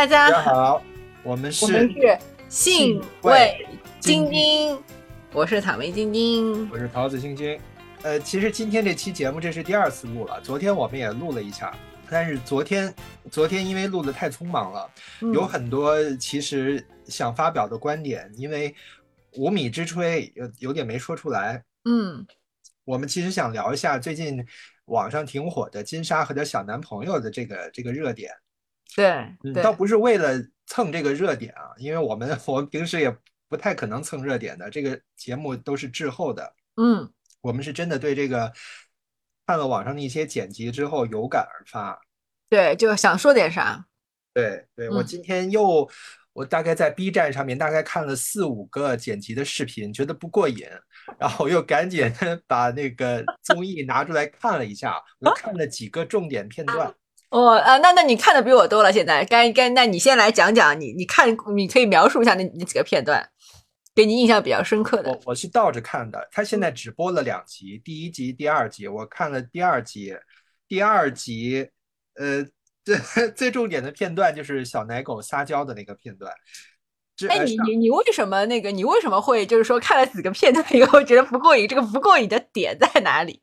大家好，我们是，是信味晶晶，我是草莓晶晶。我是桃子星星。呃，其实今天这期节目这是第二次录了，昨天我们也录了一下，但是昨天昨天因为录的太匆忙了，嗯有很多其实想发表的观点，因为无米之炊有有点没说出来。嗯我们其实想聊一下最近网上挺火的金莎和她小男朋友的这个这个热点。对倒不是为了蹭这个热点啊，因为我们我们平时也不太可能蹭热点的，这个节目都是滞后的。嗯我们是真的对这个看了网上的一些剪辑之后有感而发。对，就想说点啥。对，对，我嗯今天又我大概在 B 站上面大概看了四五个剪辑的视频，觉得不过瘾，然后又赶紧 把那个综艺拿出来看了一下，我看了几个重点片段。哦啊，那那你看的比我多了，现在该该，那你先来讲讲你你看，你可以描述一下那那几个片段，给你印象比较深刻的我。我是倒着看的，他现在只播了两集，第一集、第二集，我看了第二集，第二集，呃，最 最重点的片段就是小奶狗撒娇的那个片段。这哎，你你你为什么那个？你为什么会就是说看了几个片段以后觉得不过瘾？这个不过瘾的点在哪里？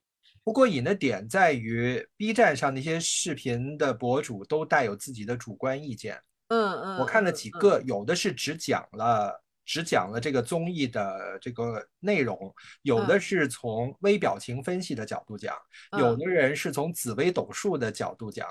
不过瘾的点在于，B 站上那些视频的博主都带有自己的主观意见。嗯嗯，我看了几嗯，个，有的是只讲了只讲了这个综艺的这个内容，有的是从微表情分析的角度讲，有嗯的人是从紫微斗数的角度讲。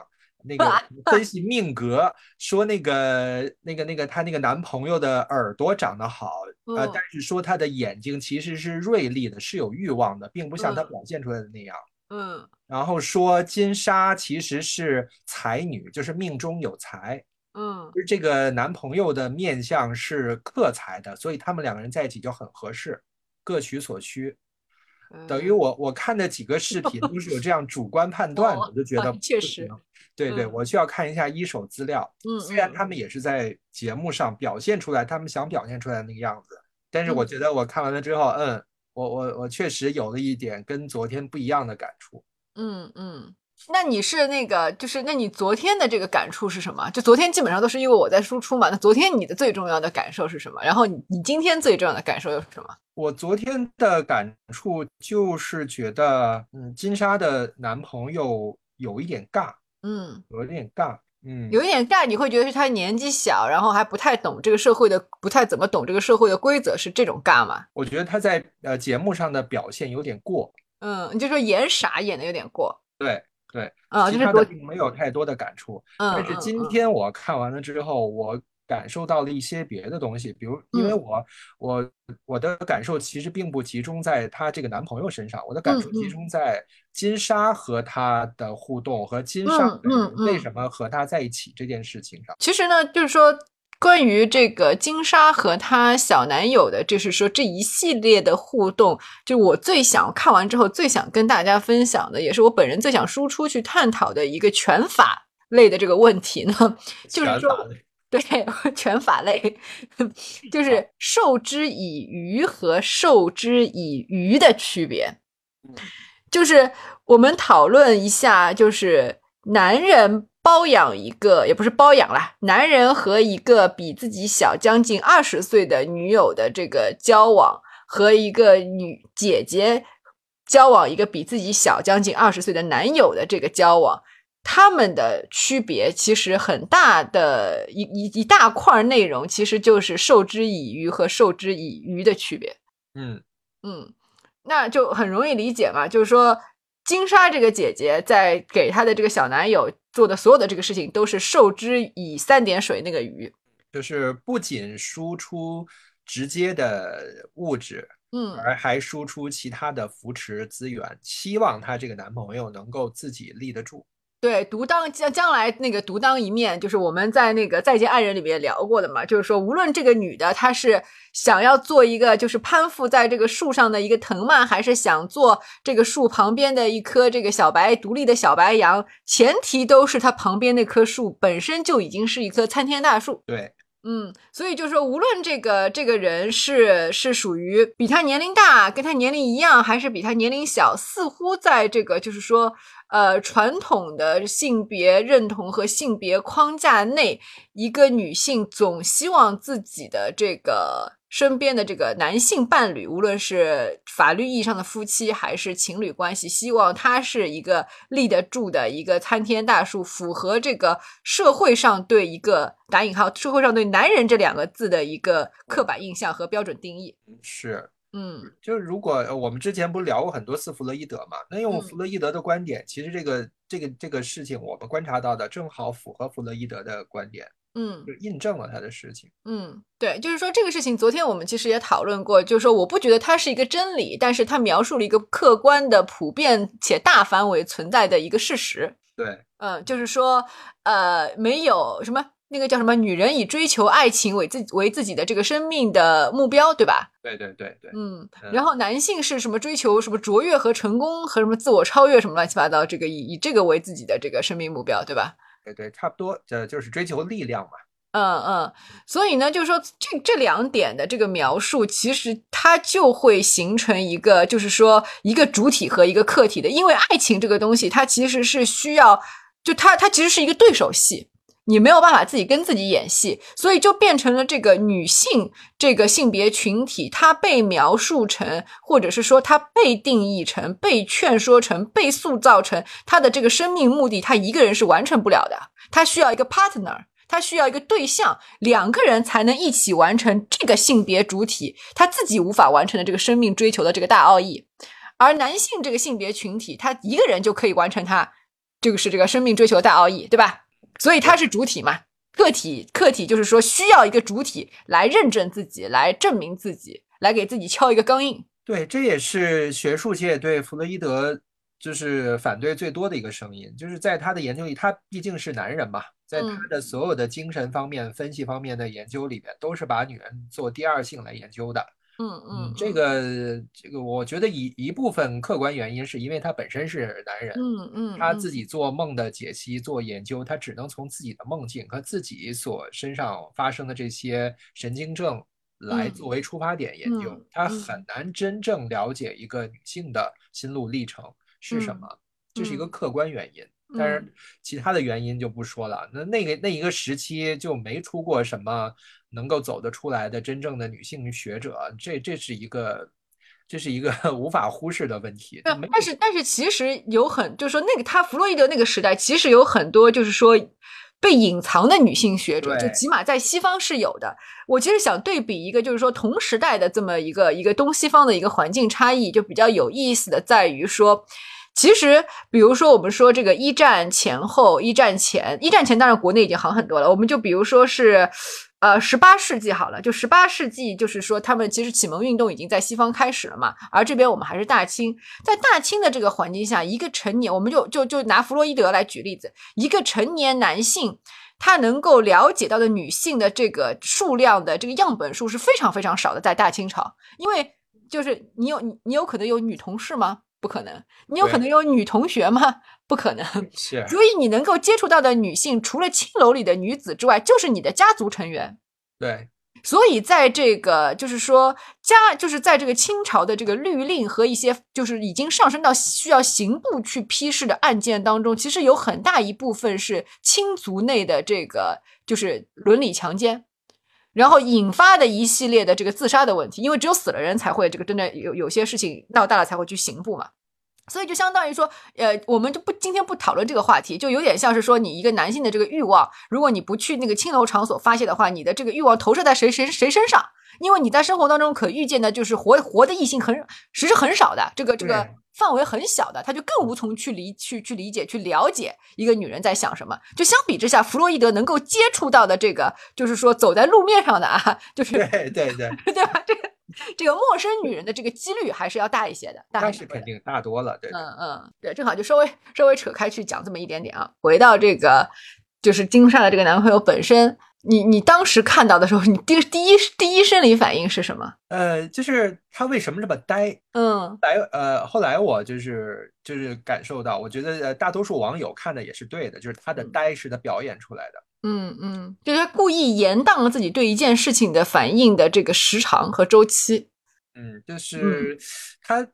那个 分析命格，说那个那个那个她那个男朋友的耳朵长得好，呃嗯，但是说他的眼睛其实是锐利的，是有欲望的，并不像他嗯表现出来的那样。嗯然后说金莎其实是才女，就是命中有才，嗯就是这个男朋友的面相是克才的，所以他们两个人在一起就很合适，各取所需。嗯，等于我我看的几个视频都是有这样主观判断的，哦我就觉得啊确不实行。对对，嗯我需要看一下一手资料。嗯，虽然嗯他们也是在节目上表现出来他们想表现出来那个样子，但是我嗯觉得我看完了之后，嗯，我我我确实有了一点跟昨天不一样的感触。嗯嗯，那你是那个，就是那你昨天的这个感触是什么？就昨天基本上都是因为我在输出嘛。那昨天你的最重要的感受是什么？然后你你今天最重要的感受又是什么？我昨天的感触就是觉得，嗯，金莎的男朋友有一点尬，嗯，有一点尬，嗯，有一点尬，你会觉得是他年纪小，然后还不太懂这个社会的，不太怎么懂这个社会的规则，是这种尬吗？我觉得他在呃节目上的表现有点过，嗯，你就说演傻演的有点过对对，啊，其就是昨他的并没有太多的感触。嗯，但是今天我看完了之后，我感受到了一些别的东西，比如，因为嗯我我我的感受其实并不集中在她这个男朋友身上，我的感受集中在金莎和他的互动和金莎为嗯什么和他在一起这件事情上。其实呢，就是说，关于这个金莎和她小男友的，就是说这一系列的互动，就我最想看完之后最想跟大家分享的，也是我本人最想输出去探讨的一个拳法类的这个问题呢，就是说对 拳法类，就是授之以鱼和授之以渔的区别。就是我们讨论一下，就是男人包养一个，也不是包养啦，男人和一个比自己小将近二十岁的女友的这个交往，和一个女姐姐交往一个比自己小将近二十岁的男友的这个交往，他们的区别其实很大的一一一大块内容，其实就是授之以鱼和授之以渔的区别。嗯嗯，那就很容易理解嘛，就是说金莎这个姐姐在给她的这个小男友做的所有的这个事情，都是授之以三点水那个鱼。就是不仅输出直接的物质，嗯而还输出其他的扶持资源，希望她这个男朋友能够自己立得住。对，独当将将来那个独当一面，就是我们在那个《再见爱人》里面聊过的嘛，就是说，无论这个女的她是想要做一个就是攀附在这个树上的一个藤蔓，还是想做这个树旁边的一棵这个小白独立的小白杨，前提都是她旁边那棵树本身就已经是一棵参天大树。对，嗯，所以就是说，无论这个这个人是是属于比他年龄大，跟他年龄一样，还是比他年龄小，似乎在这个就是说，呃，传统的性别认同和性别框架内，一个女性总希望自己的这个。身边的这个男性伴侣，无论是法律意义上的夫妻还是情侣关系，希望他是一个立得住的一个参天大树，符合这个社会上对一个打引号社会上对男人这两个字的一个刻板印象和标准定义。是，嗯，就是如果我们之前不是聊过很多次弗洛伊德嘛？那用弗洛伊德的观点，其实这个这个这个事情，我们观察到的正好符合弗洛伊德的观点。嗯，就印证了他的事情。嗯，对，就是说这个事情，昨天我们其实也讨论过，就是说我不觉得它是一个真理，但是它描述了一个客观的、普遍且大范围存在的一个事实。对，嗯，就是说，呃，没有什么那个叫什么，女人以追求爱情为自为自己的这个生命的目标，对吧？对对对对。嗯，然后男性是什么追求什么卓越和成功和什么自我超越什么乱七八糟，这个以以这个为自己的这个生命目标，对吧？对对，差不多，这就是追求力量嘛。嗯嗯，所以呢，就是说这这两点的这个描述，其实它就会形成一个，就是说一个主体和一个客体的。因为爱情这个东西，它其实是需要，就它它其实是一个对手戏，你没有办法自己跟自己演戏，所以就变成了这个女性这个性别群体，她被描述成，或者是说她被定义成、被劝说成、被塑造成，她的这个生命目的，她一个人是完成不了的。他需要一个 partner，他需要一个对象，两个人才能一起完成这个性别主体他自己无法完成的这个生命追求的这个大奥义。而男性这个性别群体，他一个人就可以完成他这个是这个生命追求的大奥义，对吧？所以他是主体嘛，个体客体就是说需要一个主体来认证自己，来证明自己，来给自己敲一个钢印。对，这也是学术界对弗洛伊德。就是反对最多的一个声音，就是在他的研究里，他毕竟是男人嘛，在他的所有的精神方面、分析方面的研究里边，都是把女人做第二性来研究的。嗯嗯，这个这个，我觉得一一部分客观原因是因为他本身是男人，嗯嗯，他自己做梦的解析、做研究，他只能从自己的梦境和自己所身上发生的这些神经症来作为出发点研究，他很难真正了解一个女性的心路历程。是什么？这是一个客观原因，但是其他的原因就不说了。那那个那一个时期就没出过什么能够走得出来的真正的女性学者，这这是一个这是一个 无法忽视的问题。但是但是其实有很就是说那个他弗洛伊德那个时代，其实有很多就是说。被隐藏的女性学者，就起码在西方是有的。我其实想对比一个，就是说同时代的这么一个一个东西方的一个环境差异，就比较有意思的在于说，其实比如说我们说这个一战前后，一战前，一战前当然国内已经好很多了。我们就比如说是。呃，十八世纪好了，就十八世纪，就是说他们其实启蒙运动已经在西方开始了嘛，而这边我们还是大清，在大清的这个环境下，一个成年，我们就就就拿弗洛伊德来举例子，一个成年男性，他能够了解到的女性的这个数量的这个样本数是非常非常少的，在大清朝，因为就是你有你你有可能有女同事吗？不可能，你有可能有女同学吗？不可能。是，所以你能够接触到的女性，除了青楼里的女子之外，就是你的家族成员。对，所以在这个就是说家，就是在这个清朝的这个律令和一些就是已经上升到需要刑部去批示的案件当中，其实有很大一部分是亲族内的这个就是伦理强奸，然后引发的一系列的这个自杀的问题，因为只有死了人才会这个真的有有些事情闹大了才会去刑部嘛。所以就相当于说，呃，我们就不今天不讨论这个话题，就有点像是说，你一个男性的这个欲望，如果你不去那个青楼场所发泄的话，你的这个欲望投射在谁谁谁身上？因为你在生活当中可遇见的就是活活的异性很实是很少的，这个这个范围很小的，他就更无从去理去去理解去了解一个女人在想什么。就相比之下，弗洛伊德能够接触到的这个，就是说走在路面上的啊，就是对对对，对吧？这个。这个陌生女人的这个几率还是要大一些的，那是肯定大多了，对，嗯嗯，对，正好就稍微稍微扯开去讲这么一点点啊。回到这个就是金莎的这个男朋友本身，你你当时看到的时候，你第第一第一生理反应是什么？呃，就是他为什么这么呆？嗯来，呃，后来我就是就是感受到，我觉得呃大多数网友看的也是对的，就是他的呆是他表演出来的。嗯嗯，就是他故意延宕了自己对一件事情的反应的这个时长和周期。嗯，就是他，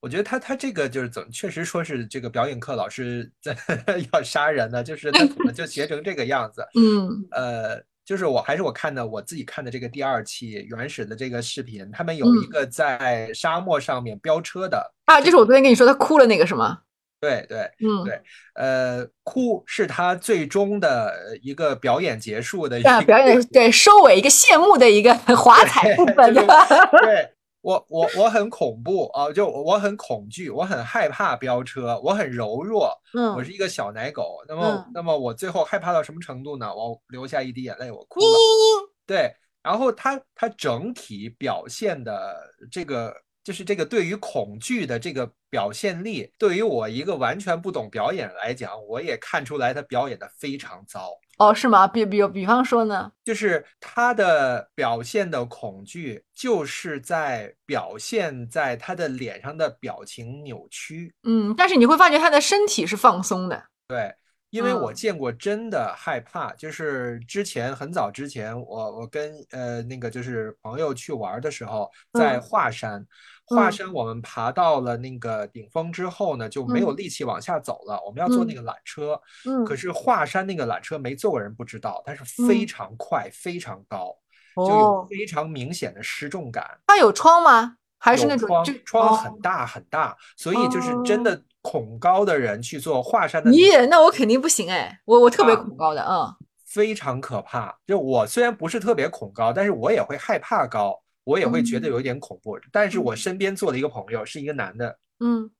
我觉得他他这个就是怎么，确实说是这个表演课老师在 要杀人呢，就是他怎么就学成这个样子？嗯呃，就是我还是我看的我自己看的这个第二期原始的这个视频，他们有一嗯个在沙漠上面飙车的，啊，就是我昨天跟你说他哭了那个是吗？对对。嗯，对呃，哭是他最终的一个表演结束的一啊，个表演对收尾一个谢幕的一个华彩部分，对我，我我很恐怖啊，就我很恐惧，我很害怕飙车，我很柔弱，嗯我嗯，是一个小奶狗。那么，嗯那么我最后害怕到什么程度呢？我流下一滴眼泪，我哭嘤了。嘤对，然后他他整体表现的这个。就是这个对于恐惧的这个表现力，对于我一个完全不懂表演来讲，我也看出来他表演的非常糟。哦，是吗？比比比方说呢？就是他的表现的恐惧，就是在表现在他的脸上的表情扭曲。嗯，但是你会发觉他的身体是放松的。对，因为我嗯见过真的害怕，就是之前很早之前，我我跟呃那个就是朋友去玩的时候，在嗯华山，华嗯山我们爬到了那个顶峰之后呢，就没有嗯力气往下走了，我们要坐那嗯个缆车。嗯，可是华山那个缆车没坐过人不知道，但是非嗯常快，非常高。就有哦，非常明显的失重感，它有窗吗？还是那种有窗窗很哦大很大，所以就是真的恐高的人去做华山的咦，那我肯定不行哎，我我特别啊恐高的，嗯非常可怕。就我虽然不是特别恐高，但是我也会害怕高，我也会觉得嗯有一点恐怖。但是我嗯身边坐的一个朋友，是一个男的，嗯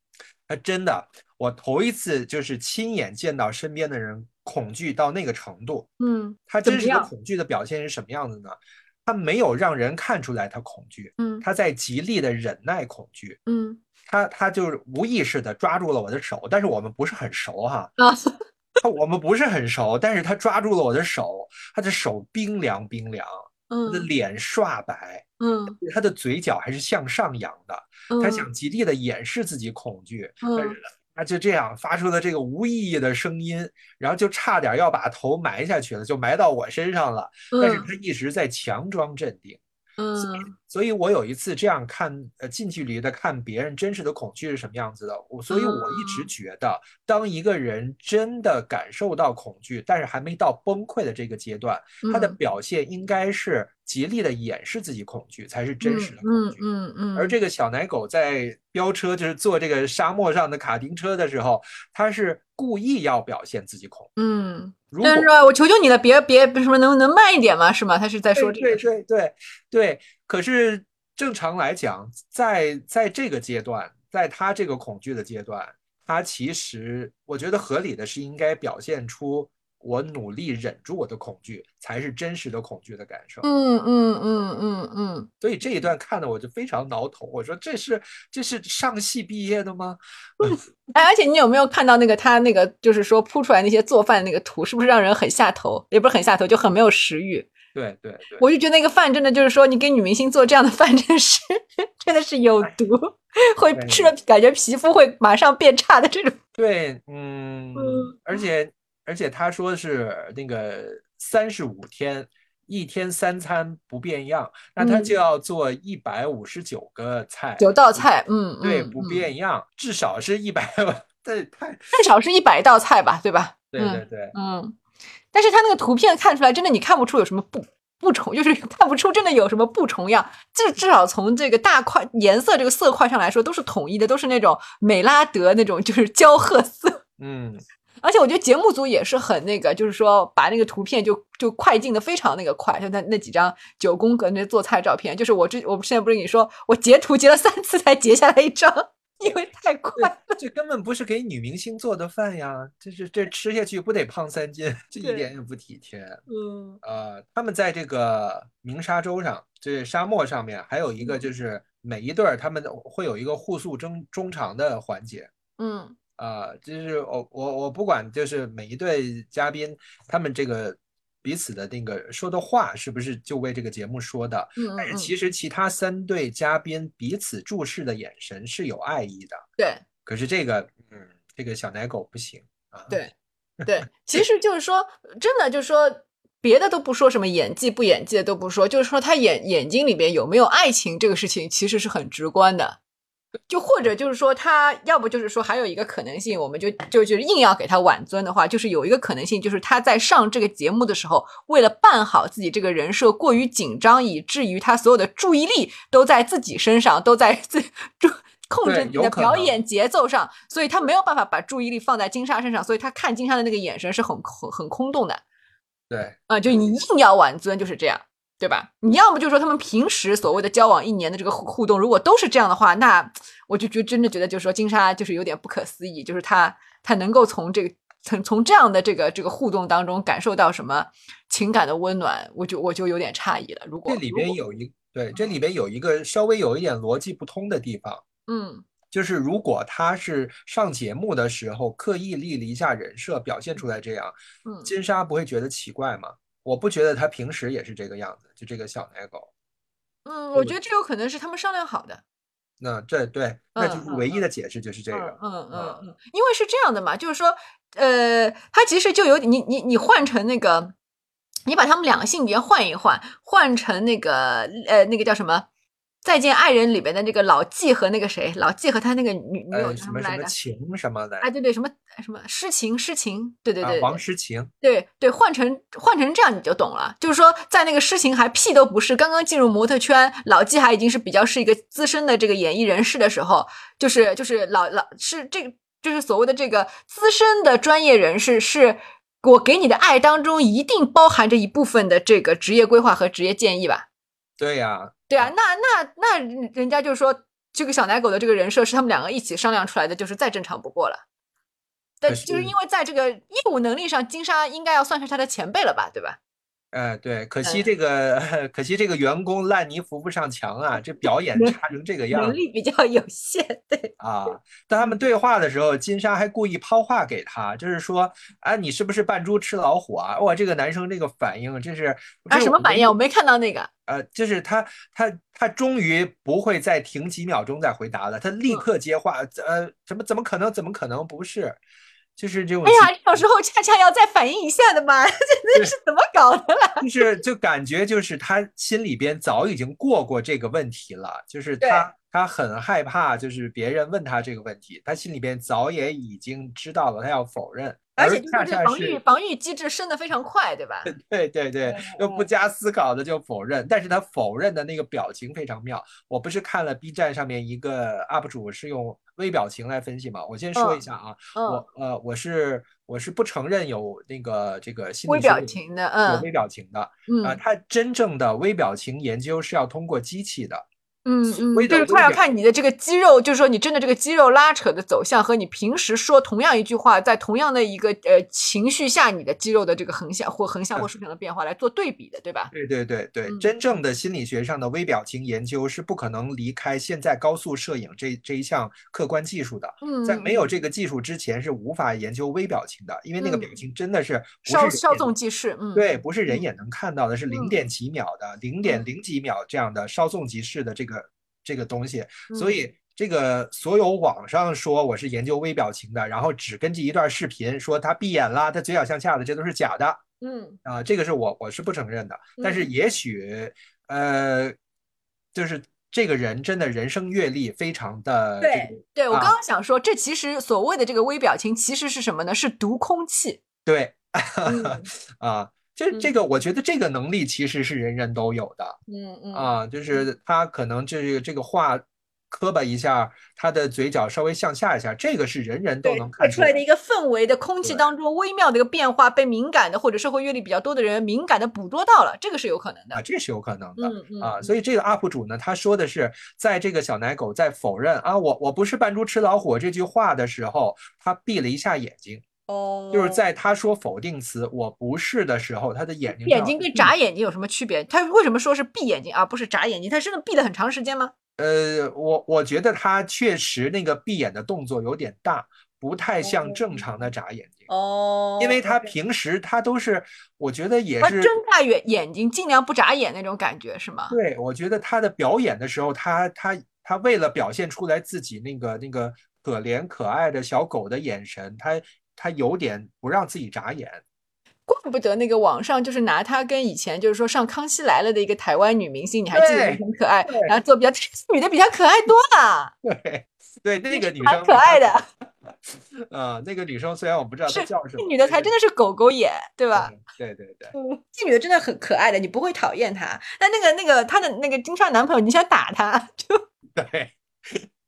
他真的，我头一次就是亲眼见到身边的人恐惧到那个程度。嗯他真实的恐惧的表现是什么样子呢？他没有让人看出来他恐惧，嗯他在极力的忍耐恐惧。嗯他他就是无意识的抓住了我的手，但是我们不是很熟哈，啊，我们不是很熟，但是他抓住了我的手，他的手冰凉冰凉，他的嗯。脸刷白，嗯。他的嘴角还是向上扬的，他嗯。想极力的掩饰自己恐惧，但嗯是他就这样发出了这个无意义的声音，然后就差点要把头埋下去了，就埋到我身上了，但是嗯。他一直在强装镇定。嗯所以我有一次这样看，呃，近距离的看别人真实的恐惧是什么样子的。我所以，我一直嗯觉得，当一个人真的感受到恐惧，但是还没到崩溃的这个阶段，他的嗯表现应该是极力的掩饰自己恐惧，才是真实的恐嗯惧。嗯嗯，而这个小奶狗在飙车，就是坐这个沙漠上的卡丁车的时候，他是故意要表现自己恐惧。嗯，但是说我求求你了，别别什么能能慢一点吗？是吗？他是在说这对个，对对对对，可是正常来讲，在在这个阶段，在他这个恐惧的阶段，他其实我觉得合理的是应该表现出我努力忍住我的恐惧，才是真实的恐惧的感受。嗯嗯嗯嗯嗯，所以这一段看的我就非常挠头，我说这是这是上戏毕业的吗？哎，而且你有没有看到那个他那个就是说铺出来那些做饭那个图，是不是让人很下头？也不是很下头，就很没有食欲。对对对，我就觉得那个饭真的就是说，你给女明星做这样的饭，真是 真的是有毒，会吃了。感觉皮肤会马上变差的这种。对，嗯，嗯而且而且他说是那个三十五天，一天三餐不变样，那他嗯。就要做一百五十九个菜，九道菜，嗯，对，嗯不嗯变样，至少是一百，这太，至少是一百道菜吧，对吧？对嗯对对，嗯，但是他那个图片看出来，真的你看不出有什么不不重，就是看不出真的有什么不重样。至至少从这个大块颜色这个色块上来说，都是统一的，都是那种美拉德那种就是焦褐色。嗯，而且我觉得节目组也是很那个，就是说把那个图片就就快进的非常那个快，就那那几张九宫格那做菜照片，就是我之我现在不是跟你说，我截图截了三次才截下来一张，因为太快了。这根本不是给女明星做的饭呀，这是这吃下去不得胖三斤，这一点也不体贴。嗯呃，他们在这个鸣沙洲上，这沙漠上面还有一个就是每一对儿他们会有一个互诉衷衷肠的环节。嗯啊、就是我我我不管，就是每一对嘉宾他们这个彼此的那个说的话是不是就为这个节目说的？嗯但是嗯，其实其他三对嘉宾彼此注视的眼神是有爱意的。对可是这个，嗯，这个小奶狗不行啊。对 对，其实就是说，真的就是说。别的都不说，什么演技不演技的都不说，就是说他眼眼睛里边有没有爱情这个事情，其实是很直观的。就或者就是说，他要不就是说，还有一个可能性，我们就就就是硬要给他挽尊的话，就是有一个可能性，就是他在上这个节目的时候，为了办好自己这个人设，过于紧张，以至于他所有的注意力都在自己身上，都在自注控制你的表演。节奏上，所以他没有办法把注意力放在金莎身上，所以他看金莎的那个眼神是很很很空洞的。对。啊、就你硬要挽尊就是这样，对吧？你要么就说他们平时所谓的交往一年的这个互互动，如果都是这样的话，那我就觉真的觉得就是说金莎就是有点不可思议，就是他他能够从这个从从这样的这个这个互动当中感受到什么情感的温暖，我就我就有点诧异了。如果这里边有一对，这里边有一个稍微有一点逻辑不通的地方，嗯就是如果他是上节目的时候刻意立了一下人设，表现出来这样，嗯金莎不会觉得奇怪吗？我不觉得他平时也是这个样子，就这个小奶狗。嗯，我觉得这有可能是他们商量好的。那这对，那就是嗯唯一的解释就是这个。嗯嗯嗯，因为是这样的嘛，就是说，呃，他其实就有你你你换成那个，你把他们两个性别换一换，换成那个呃那个叫什么《再见爱人》里边的那个老纪和那个谁，老纪和他那个女女友呃，什么什么叫什么来着？情什么的，哎，对对，什么什么诗情诗情，对对啊对，对王诗情，对对，换成换成这样你就懂了，就是说，在那个诗情还屁都不是，刚刚进入模特圈，老纪还已经是比较是一个资深的这个演艺人士的时候，就是就是老老是这个就是所谓的这个资深的专业人士，是我给你的爱当中一定包含着一部分的这个职业规划和职业建议吧？对呀，对啊，那那那人家就说这个小奶狗的这个人设是他们两个一起商量出来的，就是再正常不过了。但可就是因为在这个业务能力上，金莎应该要算是他的前辈了吧，对吧？呃，对，可惜嗯这个，可惜这个员工烂泥扶不上墙啊，这表演差成这个样子能力比较有限，对，啊！当他们对话的时候，金莎还故意抛话给他，就是说，啊，你是不是扮猪吃老虎啊？哇，这个男生这个反应，这是啊，什么反应？我没看到那个。呃，就是他他他终于不会再停几秒钟再回答了，他立嗯刻接话，呃，怎么怎么可能？怎么可能？不是，就是这种哎呀，这种时候恰恰要再反应一下的嘛，这这是怎么搞的啦？就 是就感觉就是他心里边早已经过过这个问题了，就是他他很害怕，就是别人问他这个问题，他心里边早也已经知道了，他要否认，而且就是防御防御机制升得非常快，对吧？对对对，又不加思考的就否认，但是他否认的那个表情非常妙。我不是看了 B 站上面一个 UP 主是用微表情来分析嘛，我先说一下啊，嗯，我呃我是我是不承认有那个这个心理微学里表情的，有嗯。微表情的。啊，呃它真正的微表情研究是要通过机器的，嗯嗯，就是他要看你的这个肌肉，就是说你真的这个肌肉拉扯的走向和你平时说同样一句话，在同样的一个呃情绪下，你的肌肉的这个横向或横向或竖向的变化来做对比的，对吧？对对对对，嗯真正的心理学上的微表情研究是不可能离开现在高速摄影这这一项客观技术的。嗯，在没有这个技术之前是无法研究微表情的，因为那个表嗯情真的是不稍纵即逝，嗯，对，不是人眼能看到的，是零嗯点几秒的、零点嗯零几秒这样的稍纵即逝的这个这个东西，所嗯。以这个所有网上说我是研究微表情的，然后只根据一段视频说他闭眼了，他嘴角向下的，这都是假的。嗯。啊，这个是我我是不承认的。但是嗯。也许呃，就是这个人真的人生阅历非常的这对个对，我啊刚刚想说，这其实所谓的这个微表情其实是什么呢？是读空气，对嗯。啊，这这嗯个我觉得这个能力其实是人人都有的。嗯嗯啊，就是他可能这个这个话磕巴一下，他的嘴角稍微向下一下，这个是人人都，能看出来的一个氛围的空气当中微妙的一个变化，被敏感的或者社会阅历比较多的人敏感的捕捉到了，这个是有可能的啊，。这是有可能的。嗯嗯啊，所以这个 UP 主呢，他说的是，在这个小奶狗在否认啊，我我不是扮猪吃老虎这句话的时候，他闭了一下眼睛，哦就是在他说否定词“我不是”的时候，他的眼睛眼睛跟眨眼睛有什么区别？他为什么说是闭眼睛而不是眨眼睛？他真的闭了很长时间吗？呃，我我觉得他确实那个闭眼的动作有点大，不太像正常的眨眼睛。哦，因为他平时他都是，我觉得也是他睁大眼眼睛，尽量不眨眼那种感觉是吗？对，我觉得他的表演的时候，他他他为了表现出来自己那个那个可怜可爱的小狗的眼神，他他有点不让自己眨眼。怪不得那个网上就是拿她跟以前就是说上《康熙来了》的一个台湾女明星，你还记得对很可爱对，然后做比较，这女的比她可爱多了，对 对，那个女蛮生可爱的，呃，那个女生虽然我不知道她叫什么，那女的才真的是狗狗眼，对吧？嗯对对对，嗯，这女的真的很可爱的，你不会讨厌她。但那个那个她的那个金莎男朋友，你想打她，就对，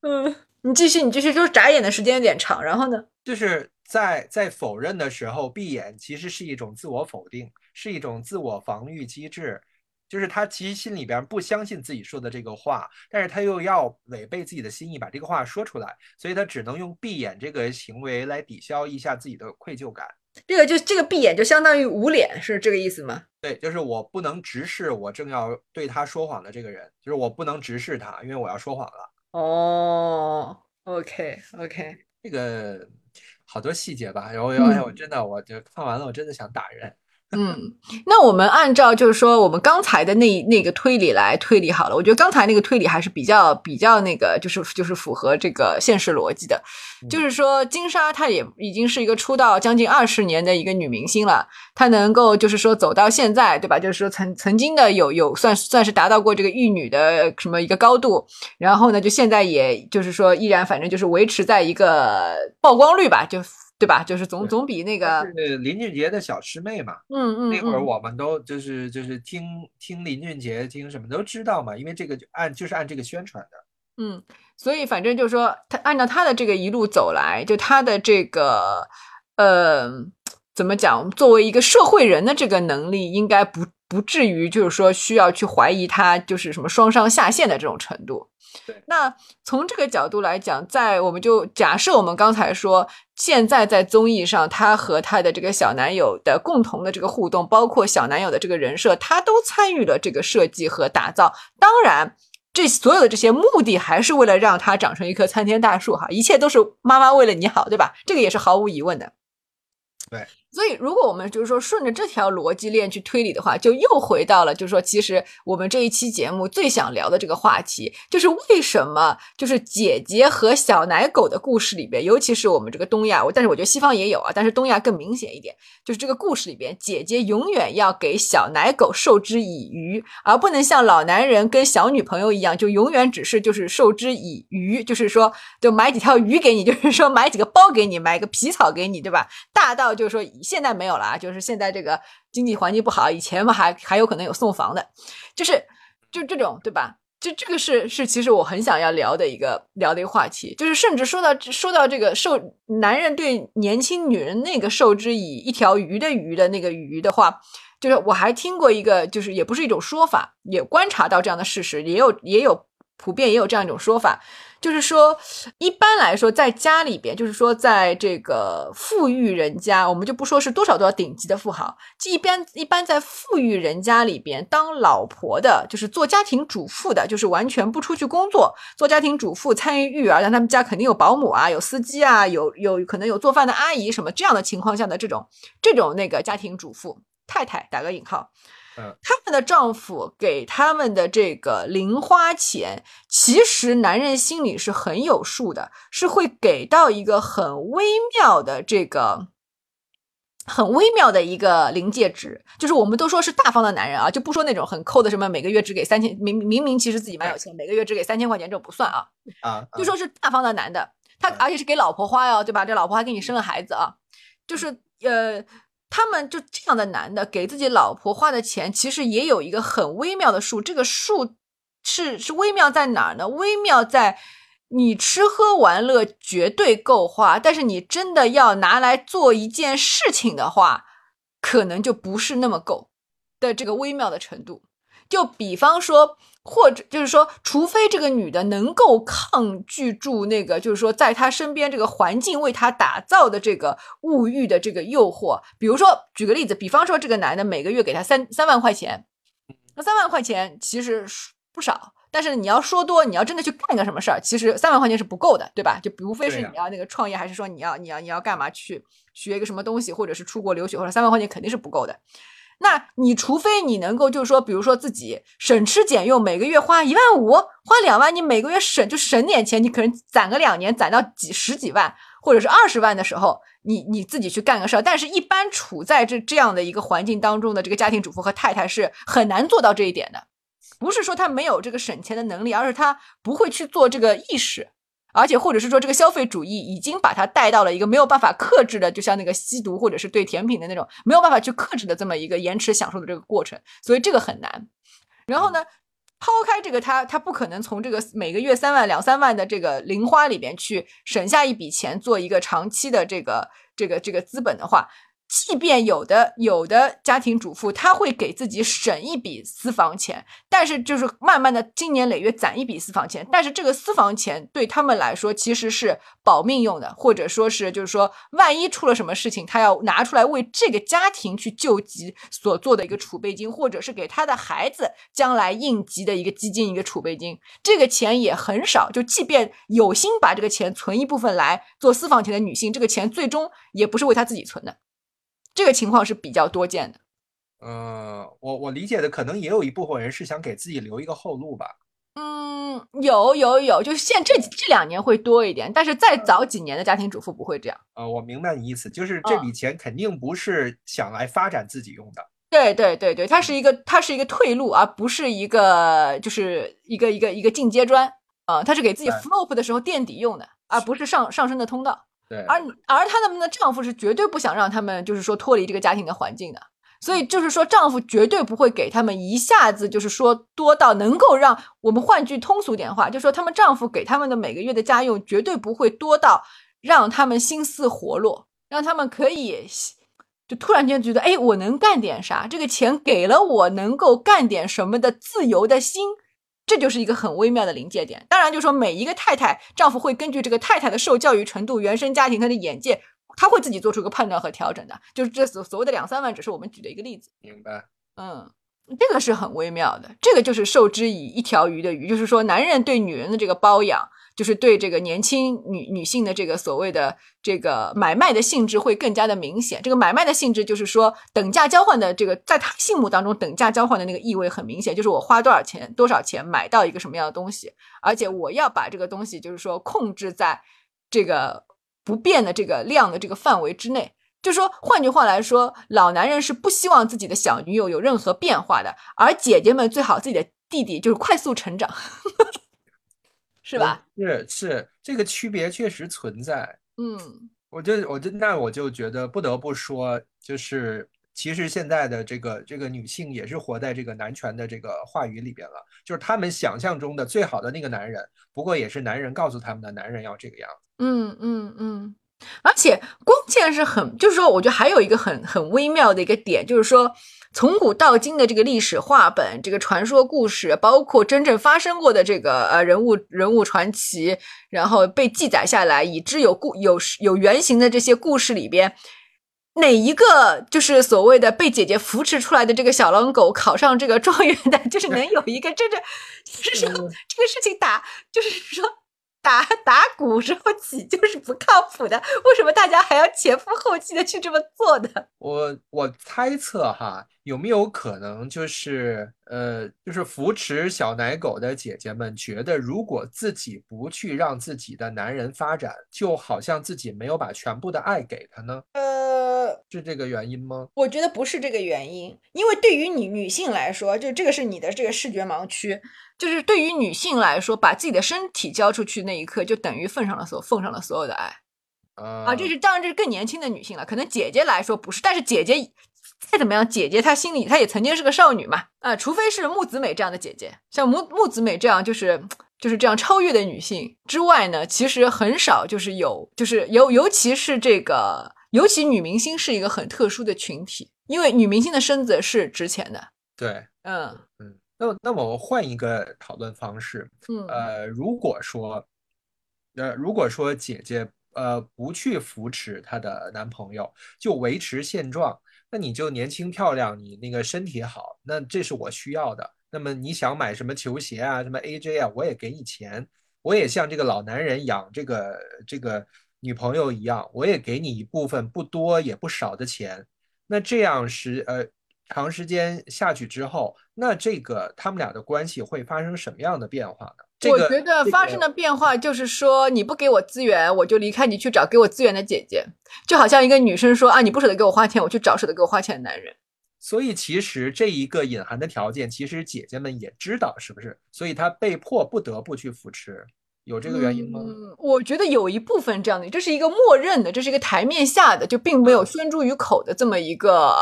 嗯，你继续，你继续，就是眨眼的时间有点长，然后呢？就是在在否认的时候闭眼，其实是一种自我否定，是一种自我防御机制。就是他其实心里边不相信自己说的这个话，但是他又要违背自己的心意把这个话说出来，所以他只能用闭眼这个行为来抵消一下自己的愧疚感。这个就这个闭眼就相当于捂脸，是这个意思吗？对，就是我不能直视我正要对他说谎的这个人，就是我不能直视他，因为我要说谎了。哦，OK OK，这个好多细节吧，然后哎呀，我嗯真的我就看完了，我真的想打人。嗯，那我们按照就是说我们刚才的那那个推理来推理好了，我觉得刚才那个推理还是比较比较那个，就是就是符合这个现实逻辑的。就是说，金莎她也已经是一个出道将近二十年的一个女明星了，她能够就是说走到现在，对吧？就是说曾曾经的有有算算是达到过这个玉女的什么一个高度，然后呢，就现在也就是说依然反正就是维持在一个曝光率吧，就对吧？就是总总比那她个是林俊杰的小师妹嘛，嗯嗯那会儿嗯我们都就是就是听听林俊杰听什么都知道嘛，因为这个就按就是按这个宣传的。嗯，所以反正就是说，他按照他的这个一路走来，就他的这个呃，怎么讲？作为一个社会人的这个能力，应该不不至于就是说需要去怀疑他就是什么双商下线的这种程度对。那从这个角度来讲，在我们就假设我们刚才说，现在在综艺上，他和他的这个小男友的共同的这个互动，包括小男友的这个人设，他都参与了这个设计和打造。当然，这所有的这些目的还是为了让他长成一棵参天大树哈，一切都是妈妈为了你好，对吧？这个也是毫无疑问的。对，所以如果我们就是说顺着这条逻辑链去推理的话，就又回到了就是说，其实我们这一期节目最想聊的这个话题，就是为什么就是姐姐和小奶狗的故事里边，尤其是我们这个东亚，我但是我觉得西方也有啊，但是东亚更明显一点，就是这个故事里边，姐姐永远要给小奶狗授之以鱼，而不能像老男人跟小女朋友一样，就永远只是就是授之以渔，就是说就买几条鱼给你，就是说买几个包给你，买个皮草给你，对吧？大到就是说现在没有了啊，就是现在这个经济环境不好，以前嘛还还有可能有送房的，就是就这种对吧？这这个是是，其实我很想要聊的一个聊的一个话题，就是甚至说到说到这个受男人对年轻女人那个受之以一条鱼的鱼的那个鱼的话，就是我还听过一个，就是也不是一种说法，也观察到这样的事实，也有也有普遍也有这样一种说法，就是说一般来说在家里边，就是说在这个富裕人家，我们就不说是多少多少顶级的富豪，一般一般在富裕人家里边当老婆的，就是做家庭主妇的，就是完全不出去工作，做家庭主妇参与育儿，让他们家肯定有保姆啊，有司机啊，有有可能有做饭的阿姨什么这样的情况下的这种这种那个家庭主妇太太打个引号。嗯，他们的丈夫给他们的这个零花钱，其实男人心里是很有数的，是会给到一个很微妙的这个。很微妙的一个临界值，就是我们都说是大方的男人啊，就不说那种很抠的，什么每个月只给三千，明明明其实自己蛮有钱，每个月只给三千块钱这种不算啊，啊，就说是大方的男的，他嗯。而且是给老婆花哟，对吧？这老婆还给你生了孩子啊，就是呃，他们就这样的男的给自己老婆花的钱，其实也有一个很微妙的数，这个数是是微妙在哪儿呢？微妙在你吃喝玩乐绝对够花，但是你真的要拿来做一件事情的话，可能就不是那么够的这个微妙的程度。就比方说，或者就是说，除非这个女的能够抗拒住那个，就是说，在她身边这个环境为她打造的这个物欲的这个诱惑。比如说，举个例子，比方说，这个男的每个月给她三三万块钱，那三万块钱其实不少，但是你要说多，你要真的去干个什么事儿，其实三万块钱是不够的，对吧？就无非是你要那个创业，还是说你要你要你要干嘛去学一个什么东西，或者是出国留学，或者三万块钱肯定是不够的。那你除非你能够就是说，比如说自己省吃俭用，每个月花一万五，花两万，你每个月省就省点钱，你可能攒个两年，攒到几十几万或者是二十万的时候，你你自己去干个事儿。但是，一般处在这这样的一个环境当中的这个家庭主妇和太太是很难做到这一点的。不是说他没有这个省钱的能力，而是他不会去做这个意识。而且，或者是说，这个消费主义已经把它带到了一个没有办法克制的，就像那个吸毒或者是对甜品的那种没有办法去克制的这么一个延迟享受的这个过程，所以这个很难。然后呢，抛开这个，他他不可能从这个每个月三万两三万的这个零花里边去省下一笔钱，做一个长期的这个这个这个资本的话。即便有的有的家庭主妇，她会给自己省一笔私房钱，但是就是慢慢的经年累月攒一笔私房钱，但是这个私房钱对他们来说其实是保命用的，或者说是就是说万一出了什么事情，他要拿出来为这个家庭去救急所做的一个储备金，或者是给他的孩子将来应急的一个基金一个储备金，这个钱也很少，就即便有心把这个钱存一部分来做私房钱的女性，这个钱最终也不是为她自己存的。这个情况是比较多见的。嗯，我我理解的可能也有一部分人是想给自己留一个后路吧。嗯，有有有，就是现这这两年会多一点，但是再早几年的家庭主妇不会这样。呃，我明白你意思，就是这笔钱肯定不是想来发展自己用的。对对对对，它是一个它是一个退路，而不是一个就是一个一个一个进阶砖啊、呃，它是给自己 flop 的时候垫底用的，而不是上上升的通道。对，而而她们的丈夫是绝对不想让他们就是说脱离这个家庭的环境的，所以就是说丈夫绝对不会给他们一下子就是说多到能够让我们换句通俗点话，就说他们丈夫给他们的每个月的家用绝对不会多到让他们心思活络，让他们可以就突然间觉得哎，我能干点啥？这个钱给了我能够干点什么的自由的心。这就是一个很微妙的临界点。当然，就是说每一个太太，丈夫会根据这个太太的受教育程度、原生家庭、她的眼界，他会自己做出一个判断和调整的。就是这所所谓的两三万，只是我们举的一个例子。明白。嗯，这个是很微妙的。这个就是授之以一条鱼的鱼，就是说男人对女人的这个包养，就是对这个年轻女女性的这个所谓的这个买卖的性质会更加的明显。这个买卖的性质就是说等价交换的这个，在他心目当中等价交换的那个意味很明显，就是我花多少钱多少钱买到一个什么样的东西，而且我要把这个东西就是说控制在这个不变的这个量的这个范围之内。就说，换句话来说，老男人是不希望自己的小女友有任何变化的，而姐姐们最好自己的弟弟就是快速成长，是吧？是是，这个区别确实存在。嗯，我就我就那我就觉得不得不说，就是其实现在的这个这个女性也是活在这个男权的这个话语里边了，就是他们想象中的最好的那个男人，不过也是男人告诉他们的，男人要这个样子。嗯嗯嗯。而且关键是很，就是说，我觉得还有一个很很微妙的一个点，就是说，从古到今的这个历史话本、这个传说故事，包括真正发生过的这个呃人物人物传奇，然后被记载下来，已知有故有有原型的这些故事里边，哪一个就是所谓的被姐姐扶持出来的这个小狼狗考上这个状元的，就是能有一个真正，就是说这个事情打，就是说。打 打鼓时候起就是不靠谱的，为什么大家还要前赴后继的去这么做呢？我我猜测哈，有没有可能就是呃，就是扶持小奶狗的姐姐们觉得，如果自己不去让自己的男人发展，就好像自己没有把全部的爱给他呢？呃，是这个原因吗？我觉得不是这个原因，因为对于女女性来说，就这个是你的这个视觉盲区。就是对于女性来说，把自己的身体交出去那一刻，就等于奉上了所奉上了所有的爱啊啊！这是当然，这是更年轻的女性了。可能姐姐来说不是，但是姐姐再怎么样，姐姐她心里她也曾经是个少女嘛啊！除非是木子美这样的姐姐，像木木子美这样就是就是这样超越的女性之外呢，其实很少就是有就是尤尤其是这个，尤其女明星是一个很特殊的群体，因为女明星的身子是值钱的。对，嗯嗯。那那么我换一个讨论方式，嗯，呃，如果说，呃，如果说姐姐呃不去扶持她的男朋友，就维持现状，那你就年轻漂亮，你那个身体好，那这是我需要的。那么你想买什么球鞋啊，什么 AJ 啊，我也给你钱，我也像这个老男人养这个这个女朋友一样，我也给你一部分不多也不少的钱。那这样时呃长时间下去之后，那这个他们俩的关系会发生什么样的变化呢？我觉得发生的变化就是说，你不给我资源，我就离开你去找给我资源的姐姐，就好像一个女生说啊，你不舍得给我花钱，我去找舍得给我花钱的男人。所以其实这一个隐含的条件，其实姐姐们也知道，是不是？所以她被迫不得不去扶持，有这个原因吗？嗯，我觉得有一部分这样的，这是一个默认的，这是一个台面下的，就并没有宣诸于口的这么一个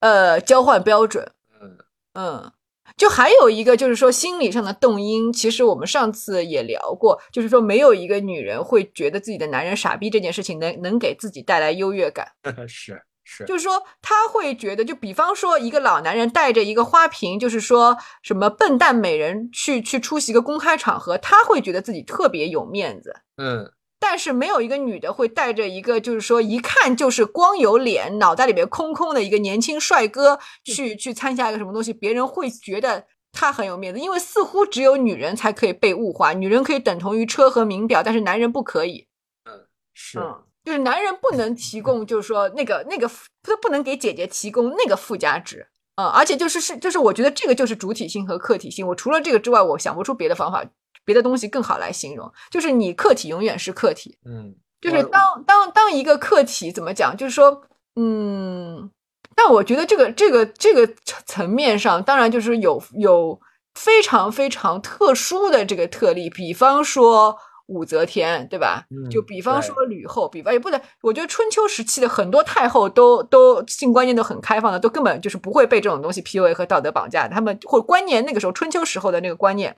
呃交换标准。嗯嗯。就还有一个，就是说心理上的动因，其实我们上次也聊过，就是说没有一个女人会觉得自己的男人傻逼这件事情能能给自己带来优越感。是是，就是说他会觉得，就比方说一个老男人带着一个花瓶，就是说什么笨蛋美人去去出席一个公开场合，他会觉得自己特别有面子。嗯。但是没有一个女的会带着一个，就是说一看就是光有脸、脑袋里面空空的一个年轻帅哥去去参加一个什么东西，别人会觉得他很有面子，因为似乎只有女人才可以被物化，女人可以等同于车和名表，但是男人不可以。嗯，是，就是男人不能提供，就是说那个那个他不能给姐姐提供那个附加值啊，而且就是是就是我觉得这个就是主体性和客体性，我除了这个之外，我想不出别的方法。别的东西更好来形容，就是你客体永远是客体，嗯，就是当当当一个客体怎么讲？就是说，嗯，但我觉得这个这个这个层面上，当然就是有有非常非常特殊的这个特例，比方说武则天，对吧？就比方说吕后，比方也不能，我觉得春秋时期的很多太后都都性观念都很开放的，都根本就是不会被这种东西 PUA 和道德绑架，他们或观念那个时候春秋时候的那个观念。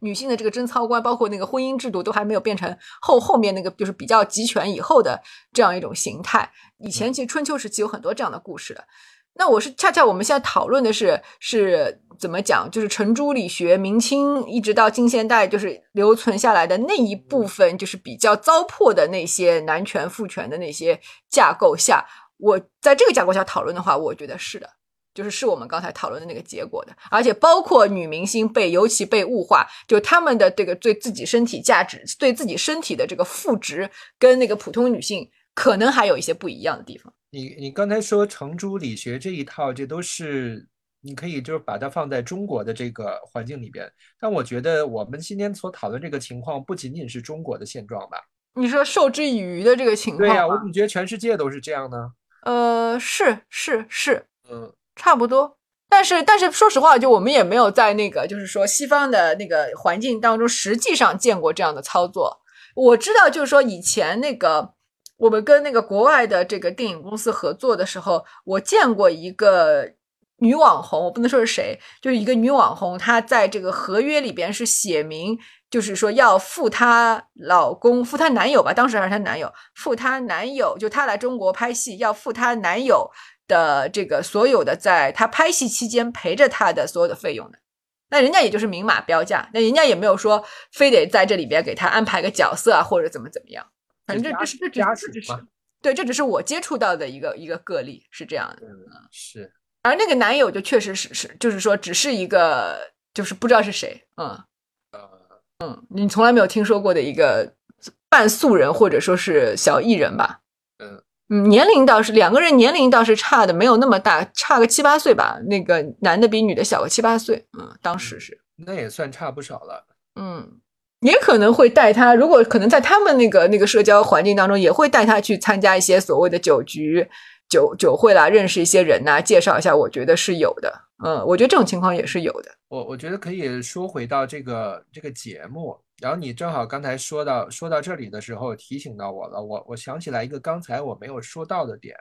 女性的这个贞操观，包括那个婚姻制度，都还没有变成后后面那个就是比较集权以后的这样一种形态。以前其实春秋时期有很多这样的故事的。那我是恰恰我们现在讨论的是是怎么讲，就是程朱理学，明清一直到近现代，就是留存下来的那一部分，就是比较糟粕的那些男权父权的那些架构下，我在这个架构下讨论的话，我觉得是的。就是是我们刚才讨论的那个结果的，而且包括女明星被尤其被物化，就他们的这个对自己身体价值、对自己身体的这个赋值，跟那个普通女性可能还有一些不一样的地方。你你刚才说程朱理学这一套，这都是你可以就是把它放在中国的这个环境里边，但我觉得我们今天所讨论这个情况不仅仅是中国的现状吧？你说授之以渔的这个情况，对呀，我怎么觉得全世界都是这样呢？呃，是是是，嗯。差不多，但是但是说实话，就我们也没有在那个就是说西方的那个环境当中实际上见过这样的操作。我知道，就是说以前那个我们跟那个国外的这个电影公司合作的时候，我见过一个女网红，我不能说是谁，就是一个女网红，她在这个合约里边是写明，就是说要付她老公、付她男友吧，当时还是她男友，付她男友，就她来中国拍戏要付她男友。的这个所有的在她拍戏期间陪着她的所有的费用的，那人家也就是明码标价，那人家也没有说非得在这里边给她安排个角色啊或者怎么怎么样，反正这这是这只这只是对，这只是我接触到的一个一个个例是这样的，是。而那个男友就确实是是就是说只是一个就是不知道是谁，嗯嗯，你从来没有听说过的一个半素人或者说是小艺人吧？嗯。嗯，年龄倒是两个人年龄倒是差的没有那么大，差个七八岁吧。那个男的比女的小个七八岁，嗯，当时是，那也算差不少了。嗯，也可能会带他，如果可能在他们那个那个社交环境当中，也会带他去参加一些所谓的酒局、酒酒会啦，认识一些人呐，介绍一下，我觉得是有的。嗯，我觉得这种情况也是有的。我我觉得可以说回到这个这个节目。然后你正好刚才说到说到这里的时候提醒到我了，我我想起来一个刚才我没有说到的点。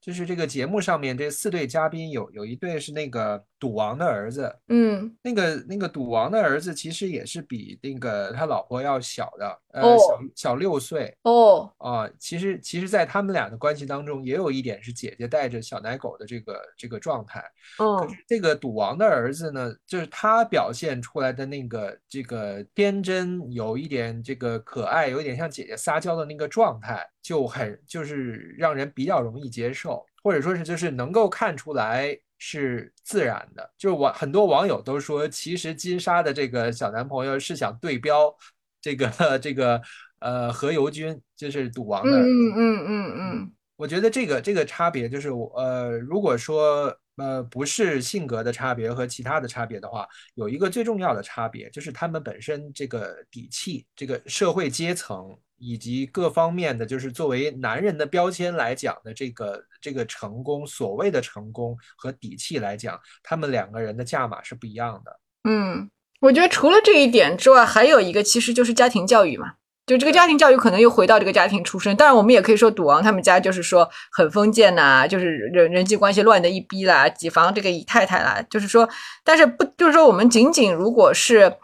就是这个节目上面这四对嘉宾有有一对是那个赌王的儿子，嗯，那个那个赌王的儿子其实也是比那个他老婆要小的，呃，小小六岁，哦，啊，其实其实，在他们俩的关系当中，也有一点是姐姐带着小奶狗的这个这个状态，嗯，可是这个赌王的儿子呢，就是他表现出来的那个这个天真，有一点这个可爱，有一点像姐姐撒娇的那个状态。就很就是让人比较容易接受，或者说是就是能够看出来是自然的。就是网很多网友都说，其实金莎的这个小男朋友是想对标这个这个呃何猷君，就是赌王的。嗯嗯嗯嗯嗯。我觉得这个这个差别就是我呃，如果说呃不是性格的差别和其他的差别的话，有一个最重要的差别就是他们本身这个底气、这个社会阶层以及各方面的，就是作为男人的标签来讲的这个这个成功，所谓的成功和底气来讲，他们两个人的价码是不一样的。嗯，我觉得除了这一点之外，还有一个其实就是家庭教育嘛。就这个家庭教育可能又回到这个家庭出身，当然我们也可以说赌王他们家就是说很封建呐，就是人人际关系乱的一逼啦，几房这个姨太太啦，就是说，但是不就是说我们仅仅如果是。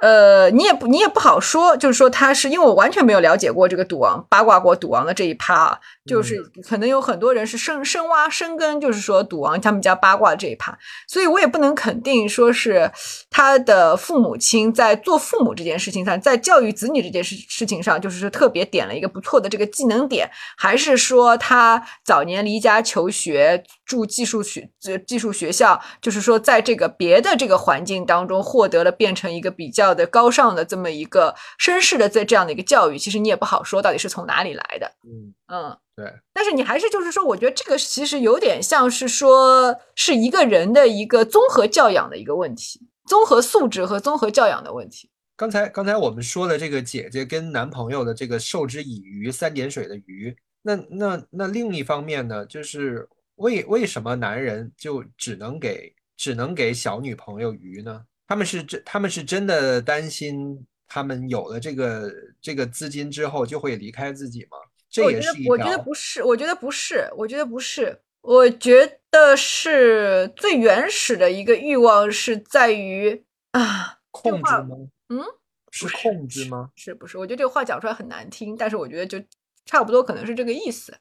呃，你也不，你也不好说，就是说他是因为我完全没有了解过这个赌王八卦过赌王的这一趴啊，就是可能有很多人是深深挖深根，就是说赌王他们家八卦这一趴，所以我也不能肯定说是他的父母亲在做父母这件事情上，在教育子女这件事事情上，就是说特别点了一个不错的这个技能点，还是说他早年离家求学，住技术学技术学校，就是说在这个别的这个环境当中获得了变成一个比较。的高尚的这么一个绅士的这这样的一个教育，其实你也不好说到底是从哪里来的。嗯嗯，对。但是你还是就是说，我觉得这个其实有点像是说是一个人的一个综合教养的一个问题，综合素质和综合教养的问题。刚才刚才我们说的这个姐姐跟男朋友的这个授之以鱼，三点水的鱼。那那那另一方面呢，就是为为什么男人就只能给只能给小女朋友鱼呢？他们是真，他们是真的担心，他们有了这个这个资金之后就会离开自己吗？这也是一我觉得不是，我觉得不是，我觉得不是，我觉得是最原始的一个欲望是在于啊，控制吗？嗯，是控制吗？是不是？我觉得这个话讲出来很难听，但是我觉得就差不多可能是这个意思，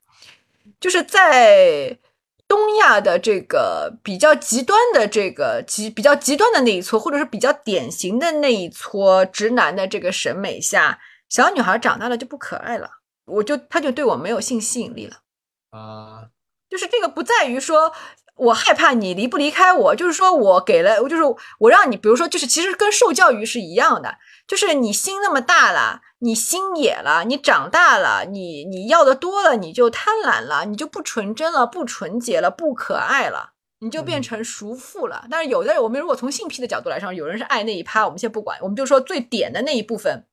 就是在。东亚的这个比较极端的这个极比较极端的那一撮，或者是比较典型的那一撮直男的这个审美下，小女孩长大了就不可爱了，我就他就对我没有性吸引力了啊，就是这个不在于说。我害怕你离不离开我，就是说我给了，就是我让你，比如说，就是其实跟受教育是一样的，就是你心那么大了，你心野了，你长大了，你你要的多了，你就贪婪了，你就不纯真了，不纯洁了，不可爱了，你就变成熟妇了。但是有的人，我们如果从性癖的角度来说，有人是爱那一趴，我们先不管，我们就说最点的那一部分，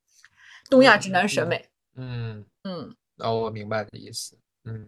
东亚直男审美。嗯嗯，哦，我明白的意思。嗯，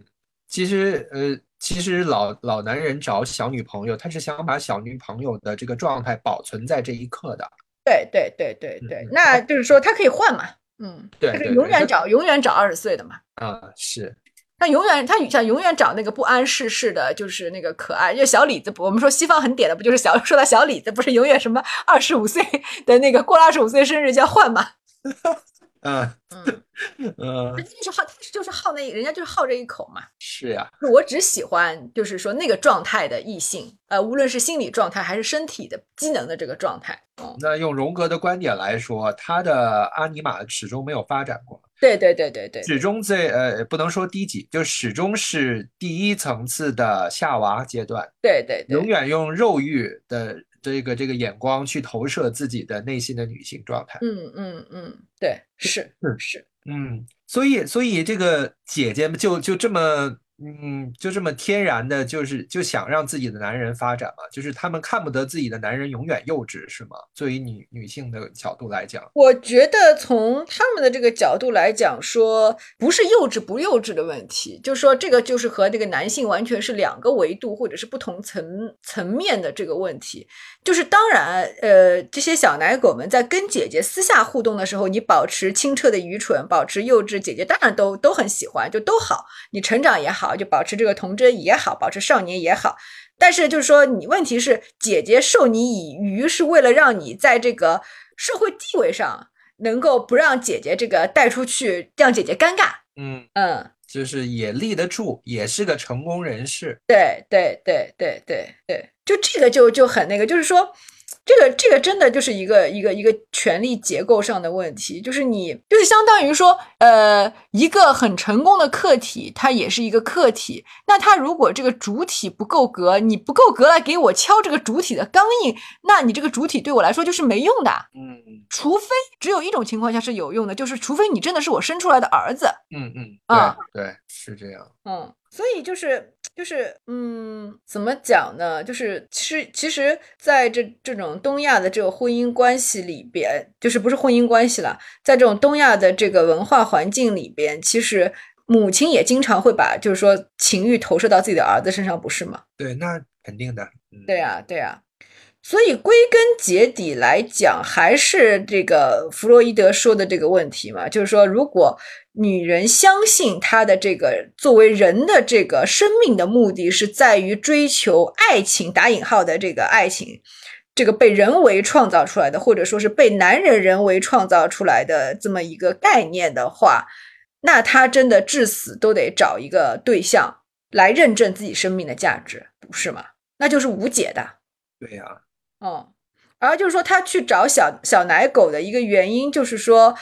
其实呃。其实老老男人找小女朋友，他是想把小女朋友的这个状态保存在这一刻的。对对对对对，那就是说他可以换嘛，嗯，对，永远找永远找二十岁的嘛。啊，是。他永远他想永远找那个不谙世事的，就是那个可爱。因为小李子，我们说西方很点的不就是小说到小李子不是永远什么二十五岁的那个过了二十五岁生日就要换嘛？嗯嗯嗯，就是好，他就是好那，人家就是好这一口嘛。是呀，我只喜欢就是说那个状态的异性，呃，无论是心理状态还是身体的机能的这个状态。那用荣格的观点来说，他的阿尼玛始终没有发展过。对对对对对，始终在呃，不能说低级，就始终是第一层次的夏娃阶段。对对对，永远用肉欲的。这个这个眼光去投射自己的内心的女性状态，嗯嗯嗯，对，是是是，嗯，所以所以这个姐姐们就就这么。嗯，就这么天然的，就是就想让自己的男人发展嘛，就是他们看不得自己的男人永远幼稚，是吗？作为女女性的角度来讲，我觉得从他们的这个角度来讲，说不是幼稚不幼稚的问题，就是说这个就是和这个男性完全是两个维度或者是不同层层面的这个问题。就是当然，呃，这些小奶狗们在跟姐姐私下互动的时候，你保持清澈的愚蠢，保持幼稚，姐姐当然都都很喜欢，就都好，你成长也好。好，就保持这个童真也好，保持少年也好，但是就是说，你问题是姐姐授你以鱼，是为了让你在这个社会地位上能够不让姐姐这个带出去，让姐姐尴尬。嗯嗯，就是也立得住，也是个成功人士。对对对对对对，就这个就就很那个，就是说，这个这个真的就是一个一个一个权力结构上的问题，就是你就是相当于说，呃，一个很成功的客体，它也是一个客体。那它如果这个主体不够格，你不够格来给我敲这个主体的钢印，那你这个主体对我来说就是没用的。嗯除非只有一种情况下是有用的，就是除非你真的是我生出来的儿子。嗯嗯，啊对对，是这样。嗯，所以就是就是嗯，怎么讲呢？就是其实其实在这这种东亚的这个婚姻关系里边，就是不是婚姻关系了，在这种东亚的这个文化环境里边，其实母亲也经常会把就是说情欲投射到自己的儿子身上，不是吗？对，那肯定的。嗯，对呀、对呀、所以归根结底来讲，还是这个弗洛伊德说的这个问题嘛，就是说，如果女人相信她的这个作为人的这个生命的目的是在于追求爱情（打引号的这个爱情），这个被人为创造出来的，或者说是被男人人为创造出来的这么一个概念的话，那她真的至死都得找一个对象来认证自己生命的价值，不是吗？那就是无解的。对呀。嗯，而就是说他去找小小奶狗的一个原因，就是说，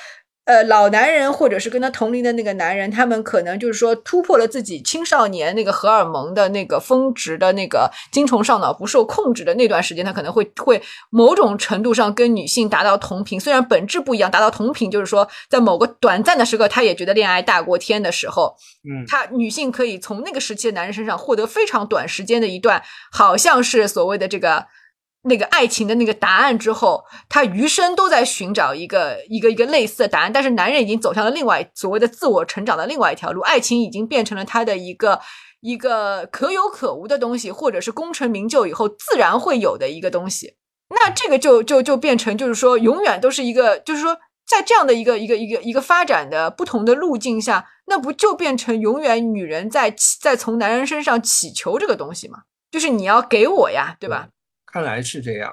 呃，老男人或者是跟他同龄的那个男人，他们可能就是说突破了自己青少年那个荷尔蒙的那个峰值的那个精虫上脑不受控制的那段时间，他可能会会某种程度上跟女性达到同频，虽然本质不一样，达到同频，就是说在某个短暂的时刻，他也觉得恋爱大过天的时候，嗯，他女性可以从那个时期的男人身上获得非常短时间的一段，好像是所谓的这个那个爱情的那个答案之后，他余生都在寻找一个一个一个类似的答案。但是男人已经走向了另外所谓的自我成长的另外一条路，爱情已经变成了他的一个一个可有可无的东西，或者是功成名就以后自然会有的一个东西。那这个就就就变成就是说，永远都是一个，就是说，在这样的一个一个一个一个发展的不同的路径下，那不就变成永远女人在在从男人身上祈求这个东西吗？就是你要给我呀，对吧？看来是这样。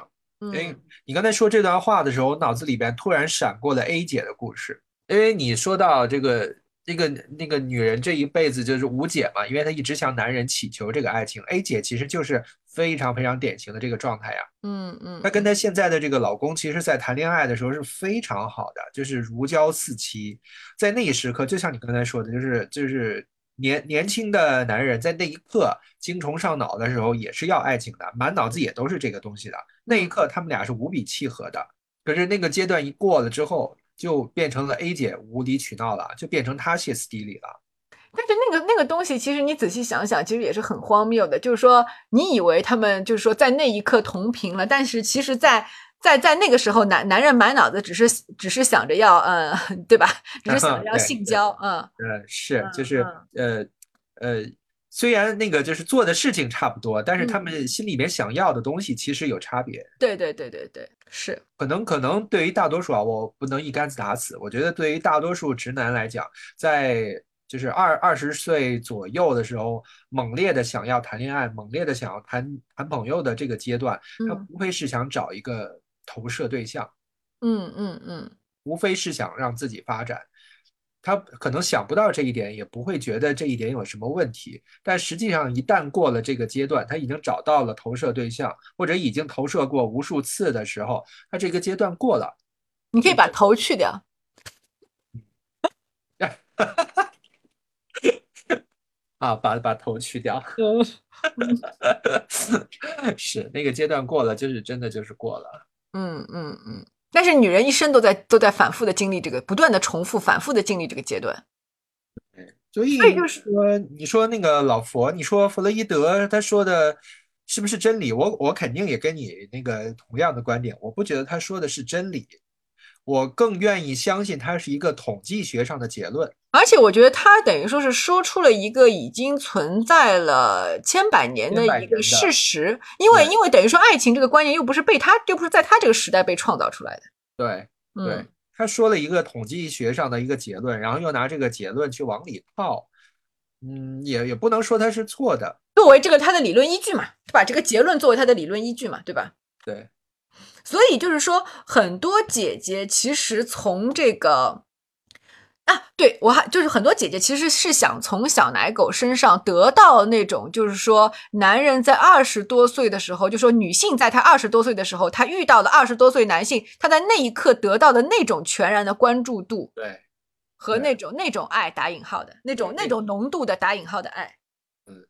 哎嗯，你刚才说这段话的时候，我脑子里边突然闪过了 A 姐的故事，因为你说到这个这个那个女人这一辈子就是无解嘛，因为她一直向男人祈求这个爱情。A 姐其实就是非常非常典型的这个状态呀。嗯嗯她跟她现在的这个老公，其实在谈恋爱的时候是非常好的，就是如胶似漆。在那一时刻，就像你刚才说的，就是就是年年轻的男人在那一刻精虫上脑的时候，也是要爱情的，满脑子也都是这个东西的。那一刻，他们俩是无比契合的。可是那个阶段一过了之后，就变成了 A 姐无理取闹了，就变成她歇斯底里了。但是那个那个东西，其实你仔细想想，其实也是很荒谬的。就是说，你以为他们就是说在那一刻同频了，但是其实在，在在那个时候，男男人满脑子只是只是想着要，嗯，对吧？只是想着要性交，嗯呃，是嗯就是呃呃，虽然那个就是做的事情差不多，但是他嗯们心里面想要的东西其实有差别。对对对对对，是，可能可能对于大多数啊，我不能一竿子打死。我觉得对于大多数直男来讲，在就是二二十岁左右的时候，猛烈的想要谈恋爱，猛烈的想要谈谈朋友的这个阶段，他嗯无非是想找一个投射对象，嗯嗯嗯，无非是想让自己发展。他可能想不到这一点，也不会觉得这一点有什么问题。但实际上，一旦过了这个阶段，他已经找到了投射对象，或者已经投射过无数次的时候，他这个阶段过了。你可以 把头去掉，啊，把把头去掉，是那个阶段过了，就是真的就是过了。嗯嗯嗯。但是女人一生都在都在反复的经历这个，不断的重复、反复的经历这个阶段。所以就是说，你说那个老佛，你说弗洛伊德他说的是不是真理？我我肯定也跟你那个同样的观点，我不觉得他说的是真理，我更愿意相信它是一个统计学上的结论。而且我觉得他等于说是说出了一个已经存在了千百年的一个事实，因为因为等于说爱情这个观念又不是被他又不是在他这个时代被创造出来的。对对嗯，，他说了一个统计学上的一个结论，然后又拿这个结论去往里套，嗯，也也不能说他是错的。作为这个他的理论依据嘛，把这个结论作为他的理论依据嘛，对吧？对，所以就是说，很多姐姐其实从这个啊，对我还就是很多姐姐其实是想从小奶狗身上得到那种，就是说男人在二十多岁的时候，就说女性在她二十多岁的时候，她遇到了二十多岁男性，她在那一刻得到的那种全然的关注度对，和那种那种爱打引号的那种那种浓度的打引号的爱，嗯。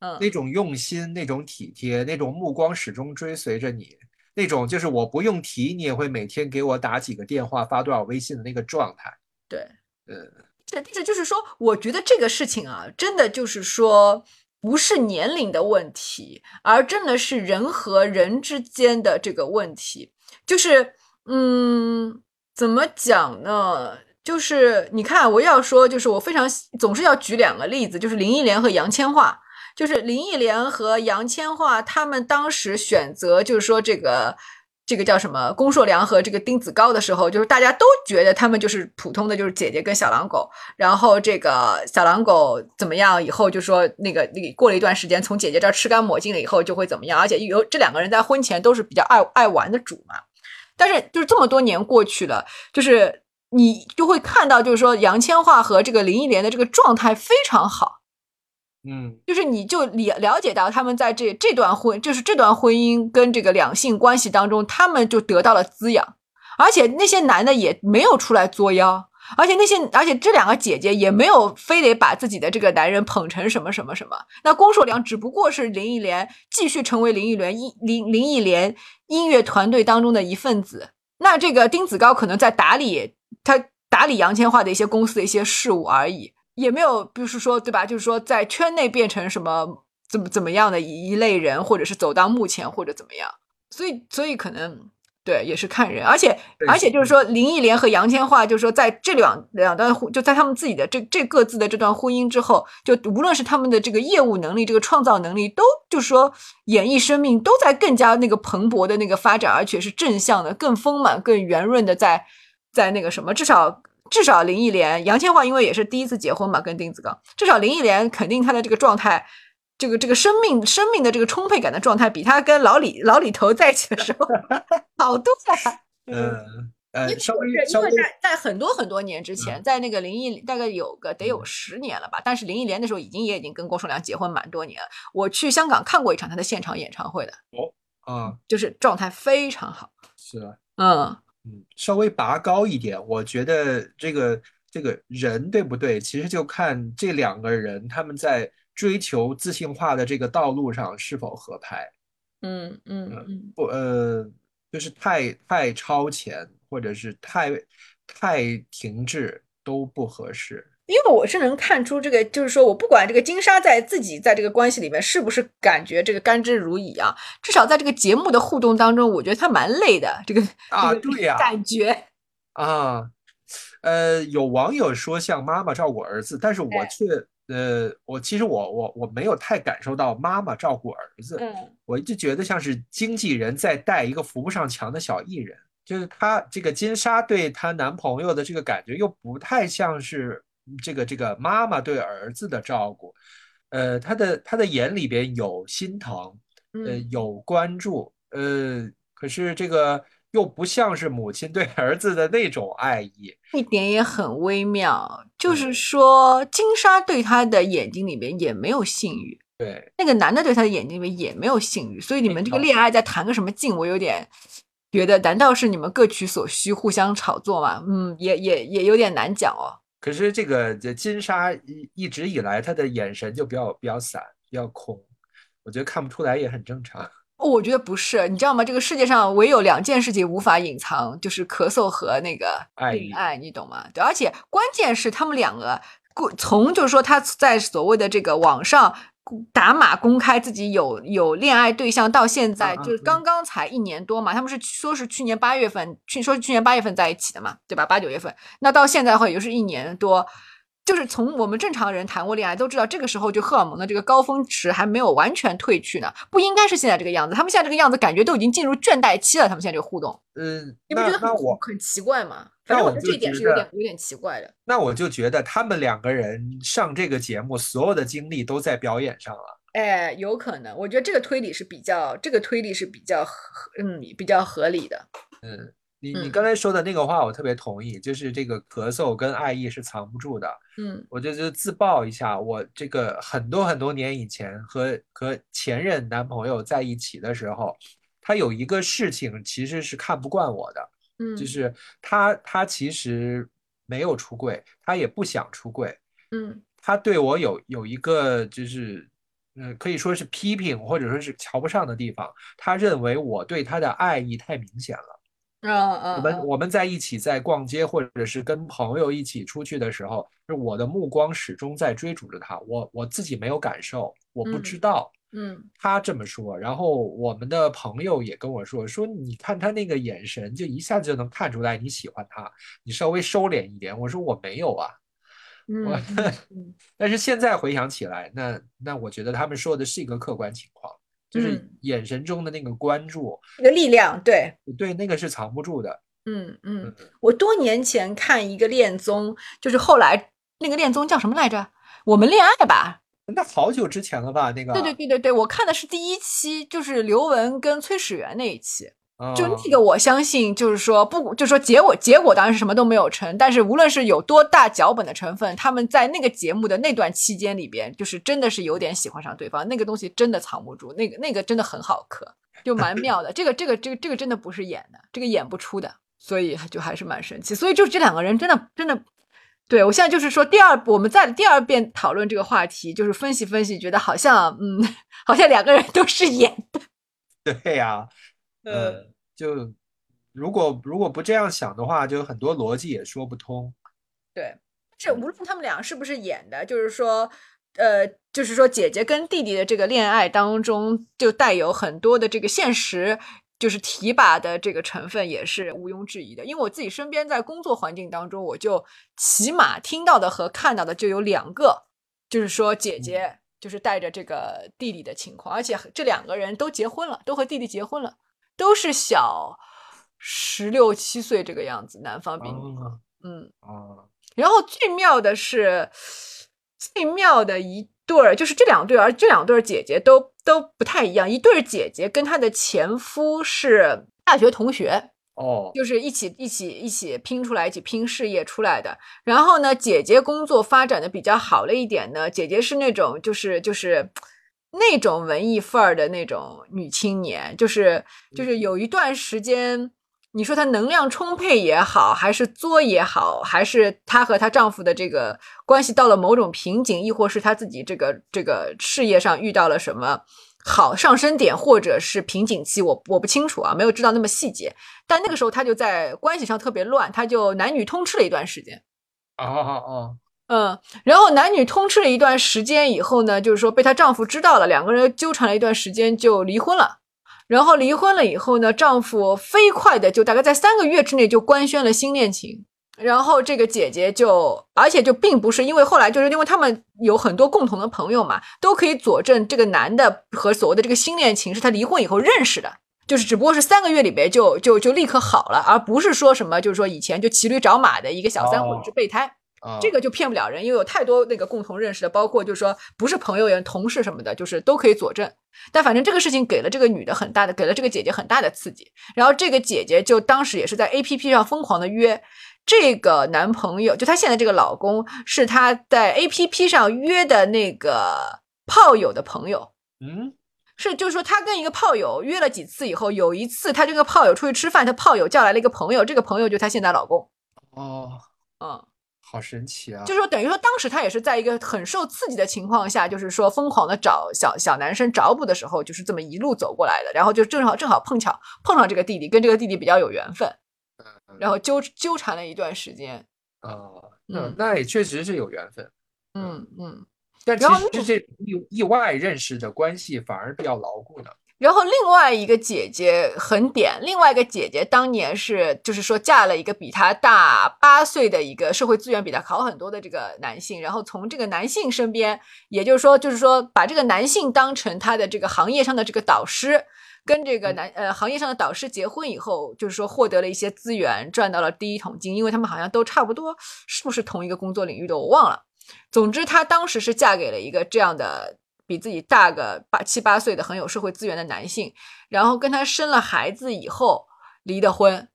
嗯。那种用心，那种体贴，那种目光始终追随着你，那种就是我不用提，你也会每天给我打几个电话，发多少微信的那个状态。对，嗯，这这就是说，我觉得这个事情啊，真的就是说，不是年龄的问题，而真的是人和人之间的这个问题。就是，嗯，怎么讲呢？就是你看，我要说，就是我非常喜总是要举两个例子，就是林忆莲和杨千嬅。就是林忆莲和杨千嬅，他们当时选择，就是说这个这个叫什么龚硕良和这个丁子高的时候，就是大家都觉得他们就是普通的就是姐姐跟小狼狗，然后这个小狼狗怎么样以后就说那个那个过了一段时间从姐姐这儿吃干抹净了以后就会怎么样，而且有这两个人在婚前都是比较爱爱玩的主嘛，但是就是这么多年过去了，就是你就会看到就是说杨千嬅和这个林忆莲的这个状态非常好。嗯就是你就了了解到他们在这这段婚，就是这段婚姻跟这个两性关系当中，他们就得到了滋养，而且那些男的也没有出来作妖，而且那些而且这两个姐姐也没有非得把自己的这个男人捧成什么什么什么。那龚硕良只不过是林忆莲继续成为林忆莲音林林忆莲音乐团队当中的一份子，那这个丁子高可能在打理他打理杨千嬅的一些公司的一些事务而已。也没有，就是说，对吧？就是说，在圈内变成什么怎么怎么样的一一类人，或者是走到目前，或者怎么样。所以，所以可能对也是看人，而且而且就是说，林忆莲和杨千嬅，就是说，在这两两段婚，就在他们自己的这这各自的这段婚姻之后，就无论是他们的这个业务能力、这个创造能力，都就是说演艺生命都在更加那个蓬勃的那个发展，而且是正向的、更丰满、更圆润的在在那个什么，至少。至少林忆莲、杨千嬅因为也是第一次结婚嘛，跟丁子高，至少林忆莲肯定她的这个状态，这个这个生命生命的这个充沛感的状态，比她跟老李老李头在一起的时候好多了。嗯呃，因为稍微是稍微因为在在很多很多年之前，在那个林忆大概有个得有十年了吧，但是林忆莲那时候已经也已经跟郭硕良结婚蛮多年了。我去香港看过一场她的现场演唱会的，哦啊就是状态非常好。是啊。嗯，嗯，稍微拔高一点，我觉得这个这个人对不对，其实就看这两个人他们在追求自信化的这个道路上是否合拍。嗯嗯嗯，不，呃，就是太太超前，或者是太太停滞都不合适。因为我是能看出这个，就是说我不管这个金莎在自己在这个关系里面是不是感觉这个甘之如饴啊，至少在这个节目的互动当中，我觉得她蛮累的。这个啊对呀感觉啊，呃，有网友说像妈妈照顾儿子，但是我哎却，呃，我其实我我我没有太感受到妈妈照顾儿子，嗯我一直觉得像是经纪人在带一个扶不上墙的小艺人，就是她这个金莎对她男朋友的这个感觉又不太像是这个这个妈妈对儿子的照顾，呃，他的他的眼里边有心疼，呃，嗯有关注，呃，可是这个又不像是母亲对儿子的那种爱意，一点也很微妙，就嗯是说金莎对他的眼睛里面也没有性欲，对，那个男的对他的眼睛里面也没有性欲，所以你们这个恋爱在谈个什么劲？我有点觉得，难道是你们各取所需，互相炒作吗？嗯，也也也有点难讲哦。可是这个这金莎一一直以来她的眼神就比较比较散，比较空，我觉得看不出来也很正常。哦，我觉得不是，你知道吗？这个世界上唯有两件事情无法隐藏，就是咳嗽和那个爱爱，你懂吗？对，而且关键是他们两个过从就是说他在所谓的这个网上打码公开自己有有恋爱对象，到现在就是刚刚才一年多嘛，他们是说是去年八月份，去说是去年八月份在一起的嘛，对吧？八九月份，那到现在的话也就是一年多。就是从我们正常人谈过恋爱都知道，这个时候就荷尔蒙的这个高峰值还没有完全褪去呢，不应该是现在这个样子。他们现在这个样子，感觉都已经进入倦怠期了。他们现在这个互动，嗯，你不觉得很很奇怪吗？反正我觉得这一点是有点有点奇怪的。那我就觉得他们两个人上这个节目，所有的精力都在表演上了。哎，有可能，我觉得这个推理是比较，这个推理是比较合，嗯，比较合理的。嗯，你你嗯刚才说的那个话，我特别同意，就是这个咳嗽跟爱意是藏不住的。嗯我就就自曝一下，我这个很多很多年以前和和前任男朋友在一起的时候，他有一个事情其实是看不惯我的，嗯，就是他他其实没有出柜，他也不想出柜，嗯他对我有有一个就是，嗯、可以说是批评或者说是瞧不上的地方。他认为我对他的爱意太明显了。啊啊，我们我们在一起在逛街或者是跟朋友一起出去的时候，是我的目光始终在追逐着他，我我自己没有感受，我不嗯知道。嗯他这么说，然后我们的朋友也跟我说，说你看他那个眼神，就一下子就能看出来你喜欢他，你稍微收敛一点。我说我没有啊，嗯 但是现在回想起来，那那我觉得他们说的是一个客观情况，就是嗯眼神中的那个关注，那个力量，对，对，那个是藏不住的。嗯嗯嗯，我多年前看一个恋综，就是后来那个恋综叫什么来着？我们恋爱吧？那好久之前了吧？那个对对对对对，我看的是第一期，就是刘雯跟崔始源那一期。就啊那个，我相信，就是说不，就是说结果结果当然是什么都没有成，但是无论是有多大脚本的成分，他们在那个节目的那段期间里边，就是真的是有点喜欢上对方，那个东西真的藏不住，那个那个真的很好磕，就蛮妙的。这个这个这个这个真的不是演的，这个演不出的，所以就还是蛮神奇。所以就这两个人真的真的。对，我现在就是说，第二，我们在第二遍讨论这个话题，就是分析分析，觉得好像，嗯，好像两个人都是演的，对呀，呃嗯，就如果如果不这样想的话，就很多逻辑也说不通。对，是无论他们俩是不是演的，就是说，呃，就是说姐姐跟弟弟的这个恋爱当中，就带有很多的这个现实，就是提拔的这个成分，也是毋庸置疑的。因为我自己身边在工作环境当中，我就起码听到的和看到的就有两个，就是说姐姐就是带着这个弟弟的情况，而且这两个人都结婚了，都和弟弟结婚了，都是小十六七岁这个样子，男方比女方，啊嗯。啊，然后最妙的是，最妙的一对儿就是这两对儿，这两对儿姐姐都都不太一样。一对儿姐姐跟她的前夫是大学同学，哦，就是一起一起一起拼出来，一起拼事业出来的。然后呢，姐姐工作发展的比较好了一点呢，姐姐是那种就是就是那种文艺范儿的那种女青年，就是就是有一段时间。你说她能量充沛也好，还是作也好，还是她和她丈夫的这个关系到了某种瓶颈，亦或是她自己这个这个事业上遇到了什么好上升点，或者是瓶颈期，我我不清楚啊，没有知道那么细节。但那个时候她就在关系上特别乱，她就男女通吃了一段时间。啊啊啊，嗯，然后男女通吃了一段时间以后呢，就是说被她丈夫知道了，两个人纠缠了一段时间就离婚了。然后离婚了以后呢，丈夫飞快的就大概在三个月之内就官宣了新恋情。然后这个姐姐就，而且就并不是因为后来就是因为他们有很多共同的朋友嘛，都可以佐证这个男的和所谓的这个新恋情是他离婚以后认识的，就是只不过是三个月里边就就就立刻好了，而不是说什么就是说以前就骑驴找马的一个小三哦或者是备胎。啊这个就骗不了人，因为有太多那个共同认识的，包括就是说不是朋友也同事什么的，就是都可以佐证。但反正这个事情给了这个女的很大的，给了这个姐姐很大的刺激。然后这个姐姐就当时也是在 A P P 上疯狂的约这个男朋友，就她现在这个老公是她在 A P P 上约的那个炮友的朋友。嗯是，就是说，她跟一个炮友约了几次以后，有一次她这个炮友出去吃饭，她炮友叫来了一个朋友，这个朋友就是她现在老公。哦，嗯，好神奇啊！就是说，等于说，当时他也是在一个很受刺激的情况下，就是说疯狂的找小小男生找补的时候，就是这么一路走过来的。然后就正好正好碰巧碰上这个弟弟，跟这个弟弟比较有缘分，然后纠纠缠了一段时间。啊，那嗯那也确实是有缘分，嗯嗯。但其实这意意外认识的关系反而比较牢固呢。然后另外一个姐姐很点，另外一个姐姐当年是就是说嫁了一个比她大八岁的一个社会资源比她好很多的这个男性，然后从这个男性身边，也就是说就是说把这个男性当成她的这个行业上的这个导师，跟这个男呃行业上的导师结婚以后，就是说获得了一些资源，赚到了第一桶金，因为他们好像都差不多是不是同一个工作领域的，我忘了。总之，她当时是嫁给了一个这样的比自己大个八七八岁的很有社会资源的男性，然后跟他生了孩子以后离的婚，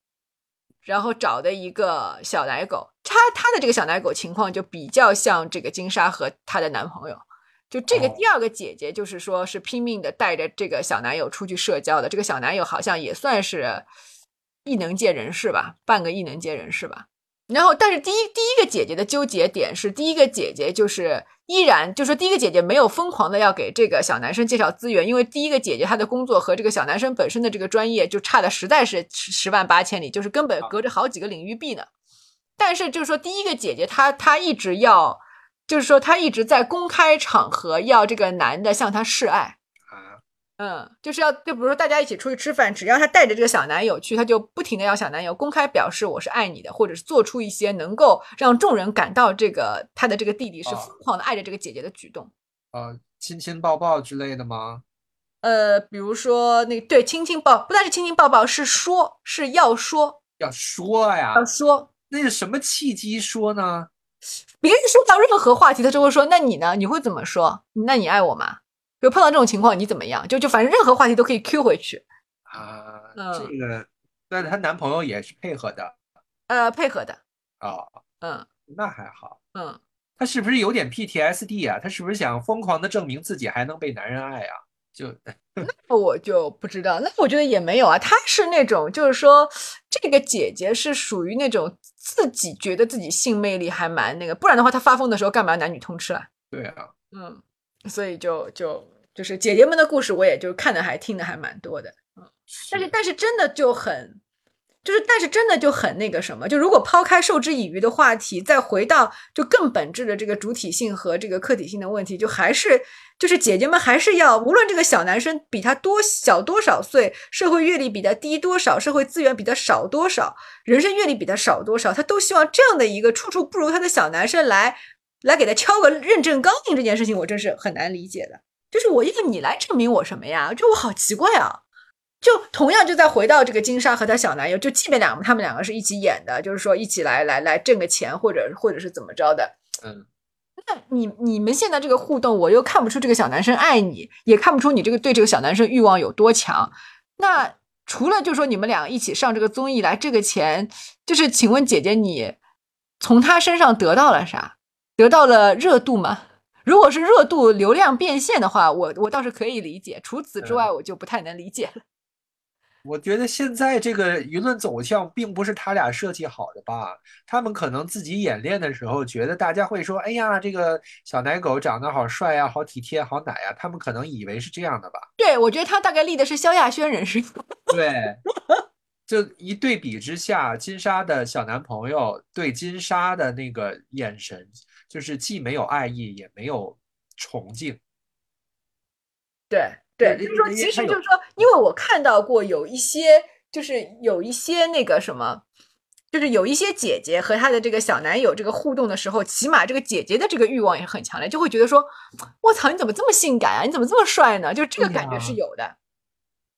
然后找的一个小奶狗，他他的这个小奶狗情况就比较像这个金莎和她的男朋友。就这个哦第二个姐姐，就是说是拼命的带着这个小男友出去社交的。这个小男友好像也算是异能界人士吧，半个异能界人士吧。然后，但是第一第一个姐姐的纠结点是，第一个姐姐就是依然就说第一个姐姐没有疯狂的要给这个小男生介绍资源，因为第一个姐姐她的工作和这个小男生本身的这个专业就差的实在是十十万八千里，就是根本隔着好几个领域壁呢。但是就是说，第一个姐姐她她一直要，就是说她一直在公开场合要这个男的向她示爱。啊，嗯，就是要，就比如说大家一起出去吃饭，只要她带着这个小男友去，她就不停的要小男友公开表示我是爱你的，或者是做出一些能够让众人感到这个她的这个弟弟是哦疯狂的爱着这个姐姐的举动。呃，亲亲抱抱之类的吗？呃，比如说那个对亲亲抱，不但是亲亲抱抱，是说是要说要说呀，要说，那是什么契机说呢？别人说到任何话题，他就会说：“那你呢？你会怎么说？那你爱我吗？”比如碰到这种情况，你怎么样？就就反正任何话题都可以 Q 回去，啊，嗯这个，但是她男朋友也是配合的呃，配合的，哦，嗯那还好。嗯。她是不是有点 PTSD 啊？她是不是想疯狂的证明自己还能被男人爱啊？就那我就不知道，那我觉得也没有啊。她是那种，就是说，这个姐姐是属于那种自己觉得自己性魅力还蛮那个，不然的话，她发疯的时候干嘛男女通吃啊？对啊，嗯，所以就就就是姐姐们的故事，我也就看的还听的还蛮多的。嗯，但是但是真的就很，就是但是真的就很那个什么，就如果抛开授之以渔的话题，再回到就更本质的这个主体性和这个客体性的问题，就还是就是姐姐们还是要，无论这个小男生比他多小多少岁，社会阅历比他低多少，社会资源比他少多少，人生阅历比他少多少，他都希望这样的一个处处不如他的小男生来来给他敲个认证钢印，这件事情我真是很难理解的。就是我要你来证明我什么呀？就我好奇怪啊！就同样就再回到这个金莎和她小男友，就即便两个他们两个是一起演的，就是说一起来来来挣个钱，或者或者是怎么着的。嗯，那你你们现在这个互动，我又看不出这个小男生爱你，也看不出你这个对这个小男生欲望有多强。那除了就说你们俩一起上这个综艺来，这个钱就是，请问姐姐你从他身上得到了啥？得到了热度嘛？如果是热度、流量变现的话，我我倒是可以理解。除此之外，我就不太能理解了。我觉得现在这个舆论走向并不是他俩设计好的吧？他们可能自己演练的时候觉得大家会说：“哎呀，这个小奶狗长得好帅呀，好体贴，好奶呀。”他们可能以为是这样的吧？对，我觉得他大概立的是萧亚轩人设。对，就一对比之下，金莎的小男朋友对金莎的那个眼神，就是既没有爱意，也没有崇敬。对对，就是说，其实就是说，因为我看到过有一些，就是有一些那个什么，就是有一些姐姐和她的这个小男友这个互动的时候，起码这个姐姐的这个欲望也很强烈，就会觉得说，我操，你怎么这么性感啊？你怎么这么帅呢？就这个感觉是有的，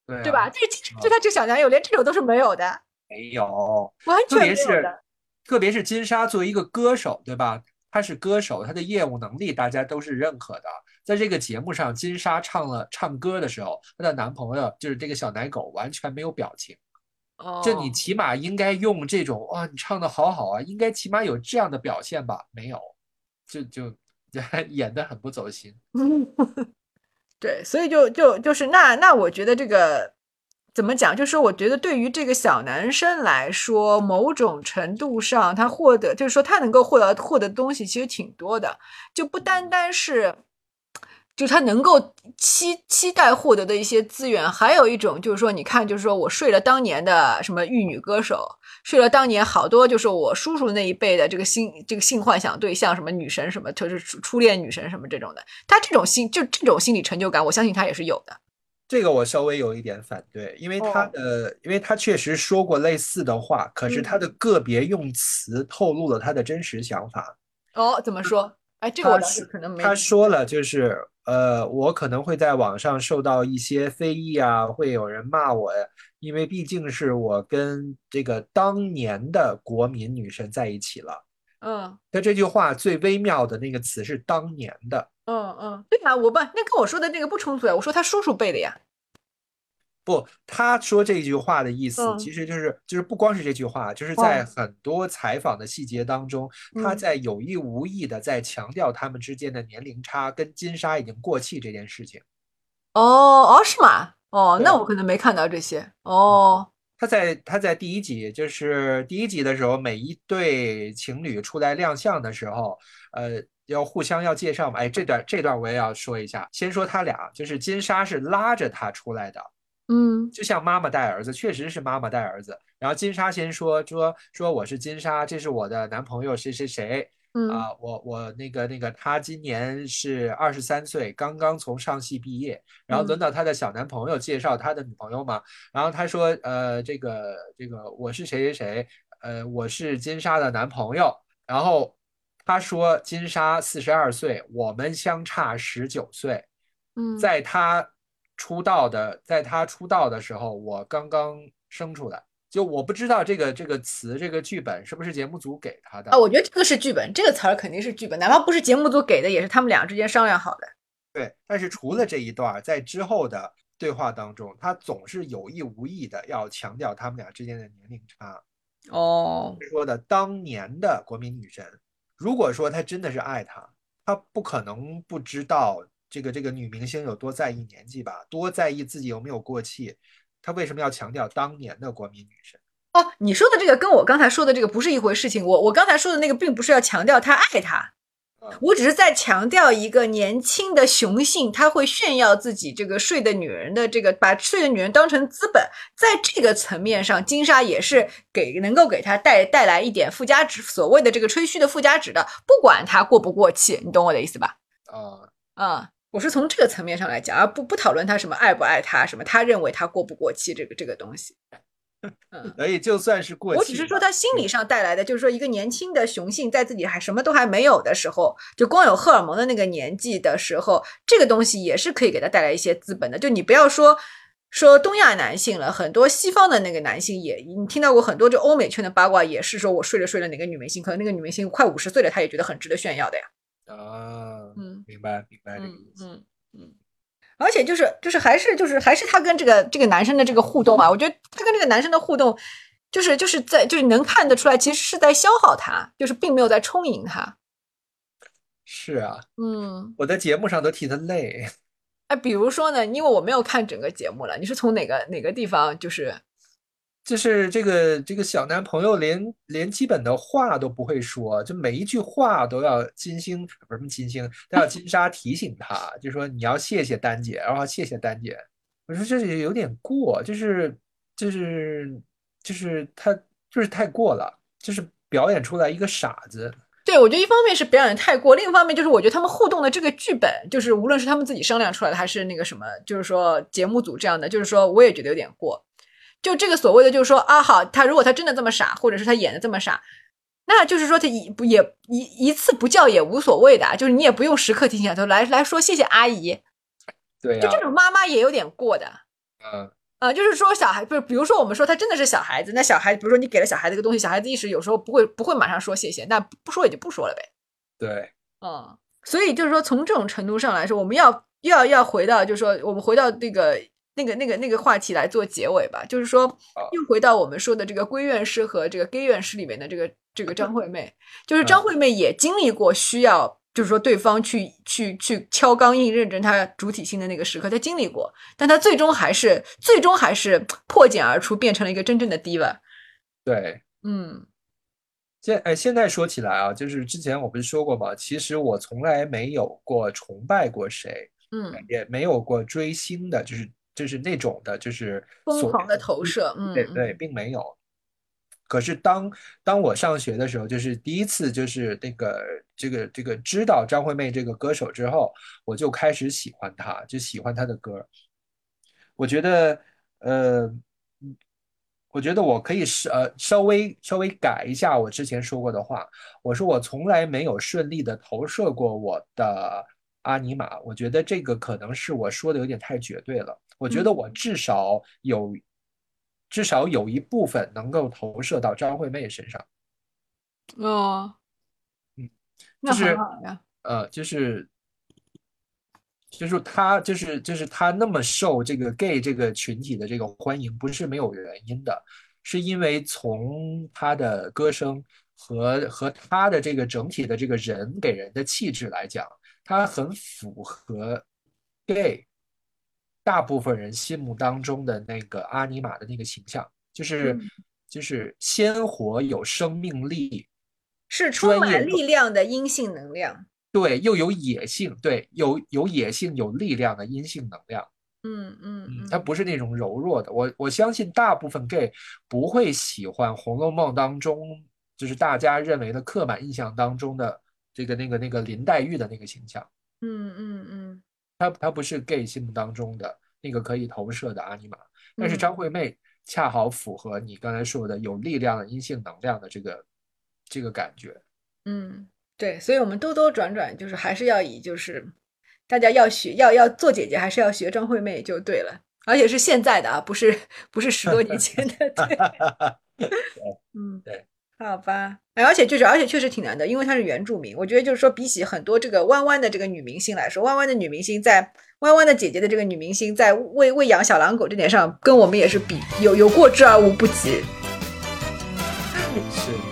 对对吧？啊？这个就他这个小男友连这种都是没有的，没有，完全是的。特别是金莎作为一个歌手，对吧？她是歌手，他的业务能力大家都是认可的。在这个节目上，金莎唱了唱歌的时候，她的男朋友就是这个小奶狗，完全没有表情。哦，这你起码应该用这种哇，你唱的好好啊，应该起码有这样的表现吧？没有，就就 演的很不走心。对，所以就就就是那那我觉得这个怎么讲？就是我觉得对于这个小男生来说，某种程度上他获得，就是说他能够获得获得东西其实挺多的，就不单单是。就他能够期期待获得的一些资源，还有一种就是说，你看，就是说我睡了当年的什么玉女歌手，睡了当年好多就是我叔叔那一辈的这个性这个性幻想对象，什么女神什么，就是初恋女神什么这种的，他这种心就这种心理成就感，我相信他也是有的。这个我稍微有一点反对，因为他哦的，因为他确实说过类似的话，可是他的个别用词透露了他的真实想法。哦，怎么说？哎，这个我可能没。他说了，就是呃，我可能会在网上受到一些非议啊，会有人骂我呀，因为毕竟是我跟这个当年的国民女神在一起了。嗯他这句话最微妙的那个词是当年的，嗯嗯，对啊，我不那跟我说的那个不冲突呀。我说他叔叔辈的呀。不，他说这句话的意思嗯其实就是就是不光是这句话，就是在哦很多采访的细节当中，他嗯在有意无意的在强调他们之间的年龄差跟金沙已经过气这件事情。哦哦，是吗？哦，那我可能没看到这些。哦，他在他在第一集，就是第一集的时候，每一对情侣出来亮相的时候，呃，要互相要介绍嘛。哎，这段这段我也要说一下。先说他俩，就是金沙是拉着他出来的，嗯就像妈妈带儿子，确实是妈妈带儿子。然后金沙先说说说我是金沙，这是我的男朋友谁谁谁嗯啊，我我那个那个他今年是二十三岁，刚刚从上戏毕业。然后轮嗯到他的小男朋友介绍他的女朋友嘛，然后他说呃这个这个我是谁谁谁，呃我是金沙的男朋友。然后他说金沙四十二岁，我们相差十九岁。嗯，在他出道的，在他出道的时候，我刚刚生出来，就我不知道这个这个词这个剧本是不是节目组给他的啊，我觉得这个是剧本，这个词儿肯定是剧本，哪怕不是节目组给的，也是他们俩之间商量好的。对，但是除了这一段儿，在之后的对话当中，他总是有意无意的要强调他们俩之间的年龄差。哦，说的当年的国民女神，如果说他真的是爱她，他不可能不知道这个这个女明星有多在意年纪吧，多在意自己有没有过气。他为什么要强调当年的国民女神？哦，你说的这个跟我刚才说的这个不是一回事情。我我刚才说的那个并不是要强调他爱她，我只是在强调一个年轻的雄性，他会炫耀自己这个睡的女人的这个，把睡的女人当成资本，在这个层面上，金沙也是给能够给他带带来一点附加值，所谓的这个吹嘘的附加值的，不管他过不过气，你懂我的意思吧？啊、啊、我是从这个层面上来讲，而不不讨论他什么爱不爱他，什么他认为他过不过气这个这个东西。嗯，所以就算是过气，我只是说他心理上带来的，就是说一个年轻的雄性在自己还什么都还没有的时候，就光有荷尔蒙的那个年纪的时候，这个东西也是可以给他带来一些资本的。就你不要说说东亚男性了，很多西方的那个男性也，你听到过很多就欧美圈的八卦，也是说我睡了睡了哪个女明星，可能那个女明星快五十岁了，他也觉得很值得炫耀的呀。啊，嗯明白明白这个嗯意思。嗯嗯，而且就是就是还是就是还是他跟这个这个男生的这个互动啊，我觉得他跟这个男生的互动，就是就是在就是能看得出来，其实是在消耗他，就是并没有在充盈他。是啊，嗯，我在节目上都替他累。哎，比如说呢，因为我没有看整个节目了，你是从哪个哪个地方就是就是这个这个小男朋友连连基本的话都不会说，就每一句话都要金星不是金星，都要金莎提醒他，就说你要谢谢丹姐，然后谢谢丹姐。我说这是有点过，就是就是就是他就是太过了，就是表演出来一个傻子。对，我觉得一方面是表演太过，另一方面就是我觉得他们互动的这个剧本，就是无论是他们自己商量出来的，还是那个什么，就是说节目组这样的，就是说我也觉得有点过。就这个所谓的，就是说啊，好，他如果他真的这么傻，或者是他演的这么傻，那就是说他一不也一一次不叫也无所谓的啊，就是你也不用时刻提醒他，来来说谢谢阿姨，对啊、就这种妈妈也有点过的。嗯，啊、就是说小孩，不是，比如说我们说他真的是小孩子，那小孩，比如说你给了小孩子一个东西，小孩子一时有时候不会不会马上说谢谢，那不说也就不说了呗。对，嗯，所以就是说，从这种程度上来说，我们要又要要回到，就是说，我们回到那个那个那个那个话题来做结尾吧。就是说，又回到我们说的这个闺院师和这个 gay 院师里面的这个这个张惠妹，就是张惠妹也经历过需要，就是说对方去去去敲钢印认证她主体性的那个时刻，她经历过，但她最终还是最终还是破茧而出，变成了一个真正的 diva。对。嗯现哎，现在说起来啊，就是之前我不是说过吗？其实我从来没有过崇拜过谁，嗯，也没有过追星的，就是就是那种的，就是疯狂的投射，嗯，对对，并没有。可是当当我上学的时候，就是第一次就是那个这个这个知道张惠妹这个歌手之后，我就开始喜欢她，就喜欢她的歌。我觉得，呃，嗯我觉得我可以是呃稍微稍微改一下我之前说过的话。我说我从来没有顺利的投射过我的阿尼玛，我觉得这个可能是我说的有点太绝对了。我觉得我至少有至少有一部分能够投射到张惠妹身上。哦，嗯，那就是很好呀。呃，就是就是他就是就是他那么受这个 gay 这个群体的这个欢迎，不是没有原因的，是因为从他的歌声和和他的这个整体的这个人给人的气质来讲，他很符合 gay 大部分人心目当中的那个阿尼玛的那个形象，就是就是鲜活有生命力，是充满力量的阴性能量。对，又有野性，对，有有野性、有力量的阴性能量。嗯嗯嗯，它不是那种柔弱的。我我相信大部分 gay 不会喜欢《红楼梦》当中，就是大家认为的刻板印象当中的这个那个那个林黛玉的那个形象。嗯嗯嗯，他他不是 gay 心目当中的那个可以投射的阿尼玛，但是张惠妹恰好符合你刚才说的有力量的阴性能量的这个这个感觉。嗯。对，所以，我们兜兜转转，就是还是要以，就是大家要学，要要做姐姐，还是要学张惠妹就对了，而且是现在的啊，不是不是十多年前的。对，嗯，对，好吧，而且就是，而且确实挺难的，因为她是原住民。我觉得就是说，比起很多这个弯弯的这个女明星来说，弯弯的女明星在弯弯的姐姐的这个女明星在喂喂养小狼狗这点上，跟我们也是比有有过之而无不及。是。